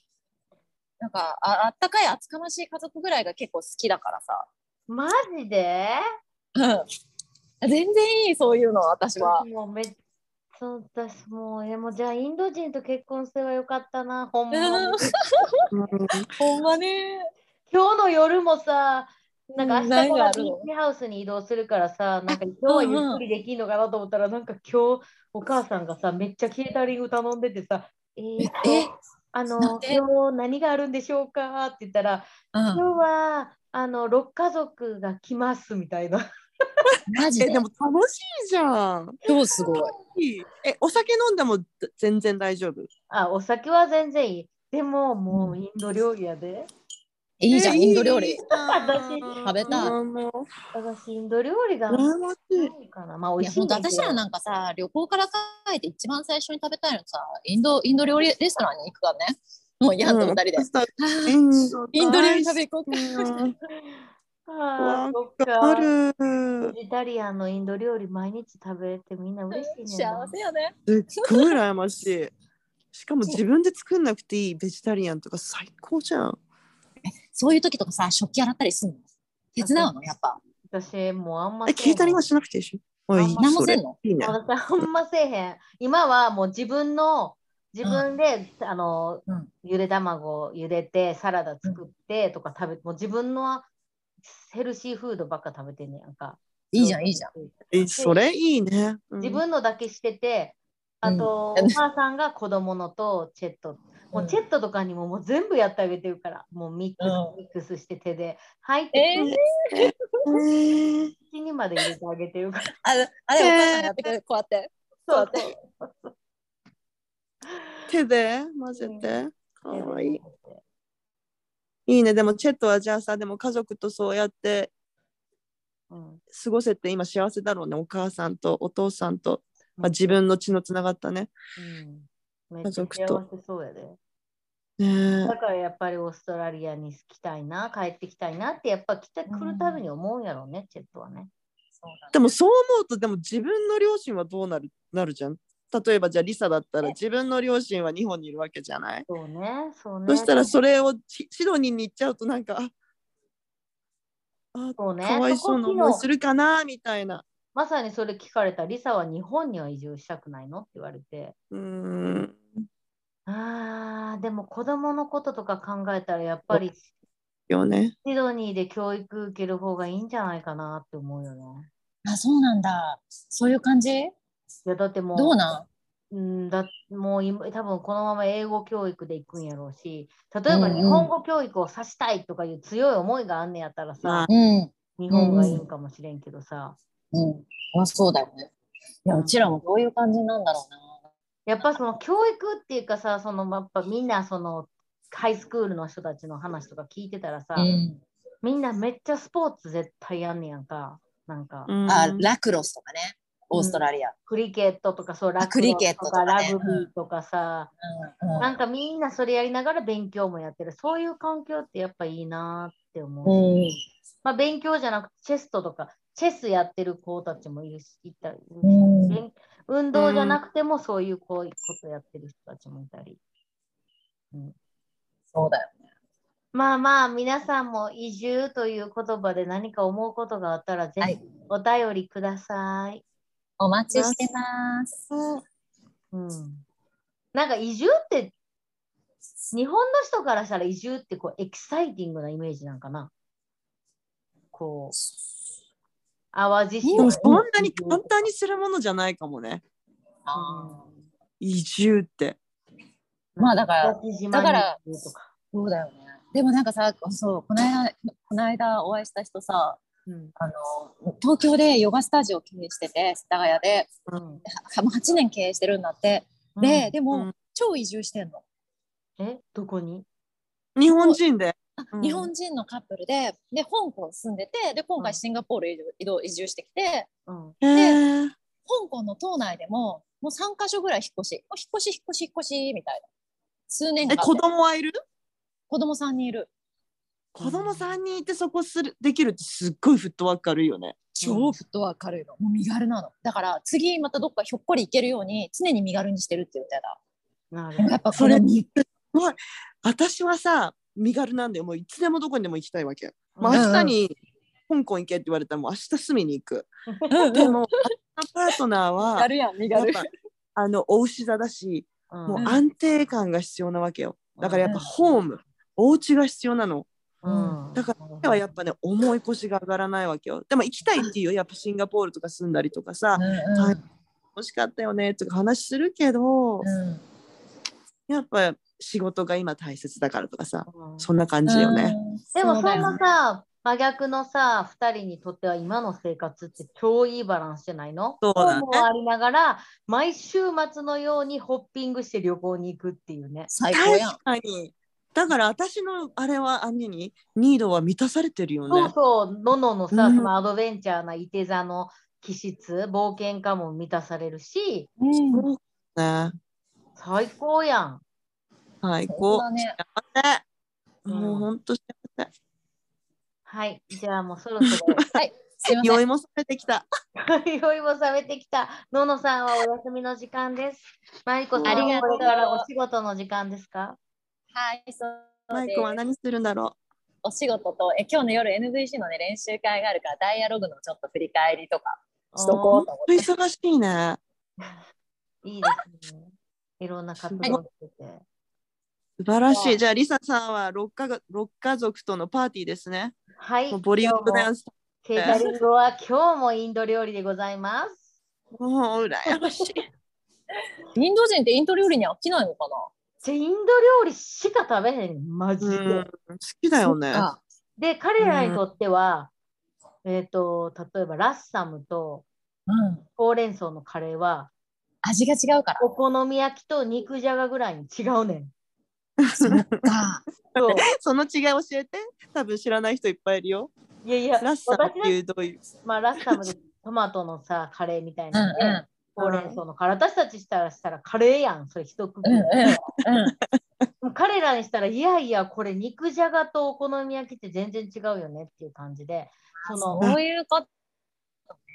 Speaker 3: なんかああったかい厚かましい家族ぐらいが結構好きだからさ、
Speaker 1: マジで？
Speaker 3: うん全然いいそういうの私は。
Speaker 1: もうめっそう私もう、えもうじゃあインド人と結婚すればよかったな、ほんまに。
Speaker 3: ほんまね。
Speaker 1: 今日の夜もさ、なんか
Speaker 3: うん
Speaker 1: 明日からビーチハウスに移動するからさ、なんか今日はゆっくりできるのかなと思ったら、なんか今日お母さんがさ、めっちゃケータリング頼んでてさ、えー、
Speaker 3: え、
Speaker 1: あの今日何があるんでしょうか？って言ったら、
Speaker 3: うん、
Speaker 1: 今日はあの6家族が来ますみたいな。
Speaker 2: え、
Speaker 3: マジで？
Speaker 2: でも楽しいじゃん。
Speaker 3: 超すごい？
Speaker 2: え、お酒飲んでも全然大丈夫？
Speaker 1: あ、お酒は全然いい。でももうインド料理やで。
Speaker 3: いいじゃん、
Speaker 2: え
Speaker 3: インド料理。
Speaker 1: 私
Speaker 3: 食べたい
Speaker 1: 私インド料理が
Speaker 2: 羨ましい。
Speaker 1: ないかな。まあ美味しい
Speaker 3: 私らなんかさ、旅行から帰って一番最初に食べたいのさ、インド、インド料理レストランに行くからね。もうヤンと二人で。
Speaker 2: インド
Speaker 3: 料理食べ行こうか。
Speaker 2: うん
Speaker 1: あーそっ
Speaker 2: あ
Speaker 1: か。
Speaker 2: る。
Speaker 1: ベジタリアンのインド料理毎日食べれてみんな嬉しいね。
Speaker 3: 幸せやね。
Speaker 2: すっごい羨ましい。しかも自分で作んなくていいベジタリアンとか最高じゃん。
Speaker 3: そういう時とかさ、食器洗ったりするの？手伝うの？やっぱ。
Speaker 1: 私、もうあんま
Speaker 2: え、ケータリングはしなくていいし。おい
Speaker 1: あんま
Speaker 3: 何もせんの？
Speaker 2: いいね。
Speaker 1: 私ほんませえへん。今はもう自分の自分で、あの、
Speaker 3: うん
Speaker 1: ゆで卵を茹でてサラダ作ってとか食べもう自分のヘルシーフードばっか食べてんねやんか。
Speaker 3: いいじゃん、いいじゃん。
Speaker 2: え、それいいね。うん
Speaker 1: 自分のだけしてて、あと、
Speaker 3: うん
Speaker 1: お母さんが子供のとチェット。もうチェットとかにももう全部やってあげてるから、もうミックス、
Speaker 3: うん
Speaker 1: ミックスして手で、入っ
Speaker 3: え
Speaker 1: て、
Speaker 2: えー
Speaker 1: 口にまで入れてあげてるから。
Speaker 3: ああれ、お母さんがやってくれる、こうやって。
Speaker 1: そう
Speaker 3: そう
Speaker 2: 手で混ぜて。かわいい。いいね。でもチェットはじゃあさ、でも家族とそうやって
Speaker 1: うん
Speaker 2: 過ごせて今幸せだろうね。お母さんとお父さんと、まあ、自分の血のつながったね。
Speaker 1: うん、
Speaker 2: 家族と
Speaker 1: そうやで。
Speaker 2: ね
Speaker 1: だからやっぱりオーストラリアに来たいな、帰ってきたいなってやっぱ来て来るたびに思うんやろうね、チェットはね
Speaker 2: でもそう思うと、でも自分の両親はどうなるなるじゃん。例えばじゃあリサだったら自分の両親は日本にいるわけじゃない、
Speaker 1: そうね、そうね。
Speaker 2: そしたらそれをシシドニーに行っちゃうとなんか、あ、あ
Speaker 1: そうね
Speaker 2: かわいそうな思いするかなみたいな。
Speaker 1: まさにそれ聞かれたリサは日本には移住したくないのって言われて。
Speaker 2: うーん。
Speaker 1: あー、でも子供のこととか考えたらやっぱり
Speaker 2: よね。
Speaker 1: シドニーで教育受ける方がいいんじゃないかなって思うよね。
Speaker 3: あ、そうなんだ。そういう感じ？
Speaker 1: いやだってもう、
Speaker 3: どうなん？
Speaker 1: うんだもう今多分このまま英語教育で行くんやろうし、例えば
Speaker 3: うんうん
Speaker 1: 日本語教育をさしたいとかいう強い思いがあんねやったらさ、
Speaker 2: まあ
Speaker 3: うん。
Speaker 1: 日本がいいんかもしれんけどさ、
Speaker 3: うん。あ、そうだよね。いや、うちらもどういう感じなんだろうな。
Speaker 1: やっぱその教育っていうかさ、そのやっぱみんなそのハイスクールの人たちの話とか聞いてたらさ、
Speaker 3: うん。
Speaker 1: みんなめっちゃスポーツ絶対やんねやんか。なんか、
Speaker 2: うん
Speaker 3: あ、ラクロスとかね。オーストラリア。
Speaker 1: クリケットとかそう、ラク
Speaker 3: クリケットとか
Speaker 1: ラ
Speaker 3: ね
Speaker 1: グビーとかさ、
Speaker 3: うんうん
Speaker 1: なんかみんなそれやりながら勉強もやってる。そういう環境ってやっぱいいなって思う。
Speaker 3: うん
Speaker 1: まあ、勉強じゃなくてチェストとか、チェスやってる子たちもいるし、いたり、運動じゃなくてもそういうこういうことやってる人たちもいたり。
Speaker 3: そうだよね。
Speaker 1: まあまあ、皆さんも移住という言葉で何か思うことがあったら、ぜひ
Speaker 3: はい
Speaker 1: お便りください。
Speaker 3: お待ちしてます。
Speaker 1: うん。なんか移住って、日本の人からしたら移住ってこうエキサイティングなイメージなんかな？こう、淡路島
Speaker 2: でもそんなに簡単にするものじゃないかもね。
Speaker 3: あ
Speaker 2: 移住って。
Speaker 3: まあだから、だからそうだよね。でもなんかさ、そう、この間、この間お会いした人さ、
Speaker 1: うん。
Speaker 3: あの、東京でヨガスタジオを経営してて、世田谷で、
Speaker 1: うん。
Speaker 3: はもう8年経営してるんだって。で、でも、
Speaker 2: うん。
Speaker 3: 超移住してんの。
Speaker 1: え、どこに？
Speaker 2: 日本人で。
Speaker 3: あ
Speaker 2: うん。
Speaker 3: 日本人のカップルで、で、香港住んでて、で、今
Speaker 1: うん。
Speaker 3: 回シンガポール移動移住してきて、
Speaker 1: うん。
Speaker 2: へー。
Speaker 3: 香港の島内でも、もう3カ所ぐらい引っ越し、もう引っ越し、引っ越し、引っ越し、みたいな。数年間
Speaker 2: え、
Speaker 3: で
Speaker 2: 子供はいる？
Speaker 3: 子供3人いる。
Speaker 2: 子供3人いてそこするできるってすっごいフットワーク軽いよね。
Speaker 3: 超フットワーク軽いの。もう身軽なの。だから、次またどっかひょっこり行けるように、常に身軽にしてるって言ってた。
Speaker 1: なる
Speaker 3: でもやっぱ
Speaker 2: それ
Speaker 3: この身
Speaker 2: すごい。私はさ、身軽なんだよ。もういつでもどこにでも行きたいわけ。まあ、
Speaker 1: うん
Speaker 2: 明日に香港行けって言われたらもう明日住みに行く。
Speaker 3: うん
Speaker 2: でも、パートナーは
Speaker 3: 軽やん、身軽。
Speaker 2: あのお牛座だし、
Speaker 1: うん
Speaker 2: もう
Speaker 3: うん
Speaker 2: 安定感が必要なわけよ。だからやっぱホーム、お家が必要なの。
Speaker 1: うん
Speaker 2: だから彼はやっぱね、重い腰が上がらないわけよ。でも行きたいっていうよ、やっぱシンガポールとか住んだりとかさ、
Speaker 3: うんうん
Speaker 2: はい欲しかったよねとか話するけど、
Speaker 3: うん
Speaker 2: やっぱ仕事が今大切だからとかさ、
Speaker 1: うん
Speaker 2: そんな感じよね。
Speaker 3: うん
Speaker 1: でもそんな
Speaker 3: うだよね
Speaker 1: さ、真逆のさ、2人にとっては今の生活って超いいバランスじゃないの？
Speaker 2: そうだね
Speaker 1: ありながら、毎週末のようにホッピングして旅行に行くっていうね。
Speaker 3: 最高やん
Speaker 2: 確。かに。だから私のあれは兄にニードは満たされてるよね。
Speaker 1: そうそう、のののさ、
Speaker 2: うん
Speaker 1: そのアドベンチャーな伊手座の気質、冒険家も満たされるし、
Speaker 3: うん
Speaker 2: ね。
Speaker 1: 最高やん。
Speaker 2: 最高。
Speaker 3: だね
Speaker 2: もう本当幸せ。
Speaker 1: はい、じゃあもうそろそろ
Speaker 3: はい、すいません
Speaker 2: 酔いも冷めてきた。
Speaker 1: 酔いも冷めてきた。ののさんはお休みの時間です。マリコさん
Speaker 3: ありがとう
Speaker 1: はこれからお仕事の時間ですか？
Speaker 3: はい、そう
Speaker 2: マイ
Speaker 3: です
Speaker 2: コは何するんだろ
Speaker 3: お仕事とえ今日の夜 NVC の、ね、練習会があるからダイアログのちょっと振り返りとかしと
Speaker 2: う。
Speaker 3: こうと思って。
Speaker 2: 忙しいね。
Speaker 1: いいですね。いろんな活動してて。
Speaker 2: 素晴らし
Speaker 1: はい
Speaker 2: い。じゃあ、リサさんは6家六家族とのパーティーですね。
Speaker 1: はい。
Speaker 2: ボリュームダンス。
Speaker 1: ケータリングは今日もインド料理でございます。
Speaker 2: もう羨ましい。
Speaker 3: インド人ってインド料理に飽きないのかな？
Speaker 1: じゃインド料理しか食べへん、マジで。
Speaker 2: うん、好きだよね。
Speaker 3: あ
Speaker 1: で、彼らにとっては、えっ、と、例えばラッサムと
Speaker 3: うん、
Speaker 1: ほうれん草のカレーは、
Speaker 3: 味が違うから。
Speaker 1: お好み焼きと肉じゃがぐらいに違うねん。
Speaker 3: そっか。
Speaker 1: そう
Speaker 2: その違い教えて。多分知らない人いっぱいいるよ。
Speaker 1: いやいや、
Speaker 2: ラッサムって
Speaker 1: 私
Speaker 2: いうどういう？
Speaker 1: まあ、ラッサムでトマトのさ、カレーみたい
Speaker 3: うん
Speaker 1: なので、
Speaker 3: う
Speaker 1: ほうれん草のカレー。私たちしたらしたらカレーやん、それ一括り。
Speaker 3: んうんうん
Speaker 1: 彼らにしたら、いやいや、これ肉じゃがとお好み焼きって全然違うよねっていう感じで、その、
Speaker 3: そういうこと。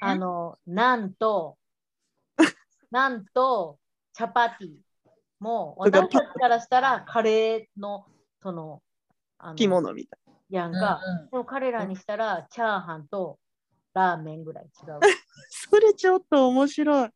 Speaker 1: あの、なんと、なんと、チャパティも、
Speaker 2: とか
Speaker 1: 私たちからしたらカレーの、その、あの
Speaker 2: 着物みたい。
Speaker 1: やんか、でも彼らにしたら、チャーハンとラーメンぐらい違う。
Speaker 2: それちょっと面白い。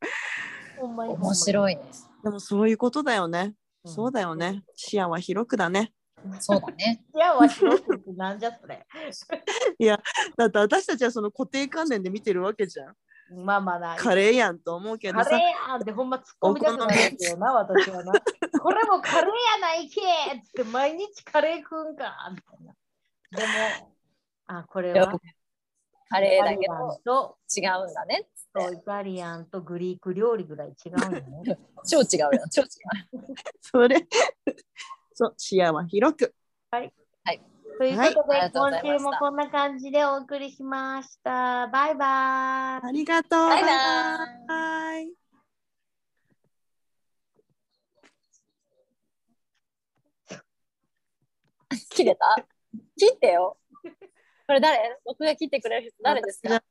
Speaker 1: ほんまに
Speaker 3: 面白いね。
Speaker 2: でもそういうことだよね。
Speaker 1: うん
Speaker 2: そうだよね。視野は広くだね。
Speaker 3: そうだね。
Speaker 1: いや、わしろくってなんじゃそれ。
Speaker 2: だって私たちはその固定観念で見てるわけじゃん。
Speaker 1: まあまあな。
Speaker 2: カレーやんと思うけどさ
Speaker 1: カレー。やんってほんま突っ込みたくなるんですよな、私はな。これもカレーやないけって毎日カレー食うんかみたいな。でも、あ、これは
Speaker 3: カレーだけど
Speaker 1: と
Speaker 3: 違うんだね。
Speaker 1: そうイタリアンとグリーク料理ぐらい違うよね。
Speaker 3: 超違うよ。超違う。
Speaker 2: それ。そう、視野は広く。
Speaker 1: ということで、
Speaker 3: はいありがとうござい
Speaker 1: 今週もこんな感じでお送りしました。バイバーイ。
Speaker 2: ありがとう。
Speaker 3: バイバイ
Speaker 2: バイ
Speaker 3: 切れた？切ってよ。これ誰？僕が切ってくれる人誰ですか？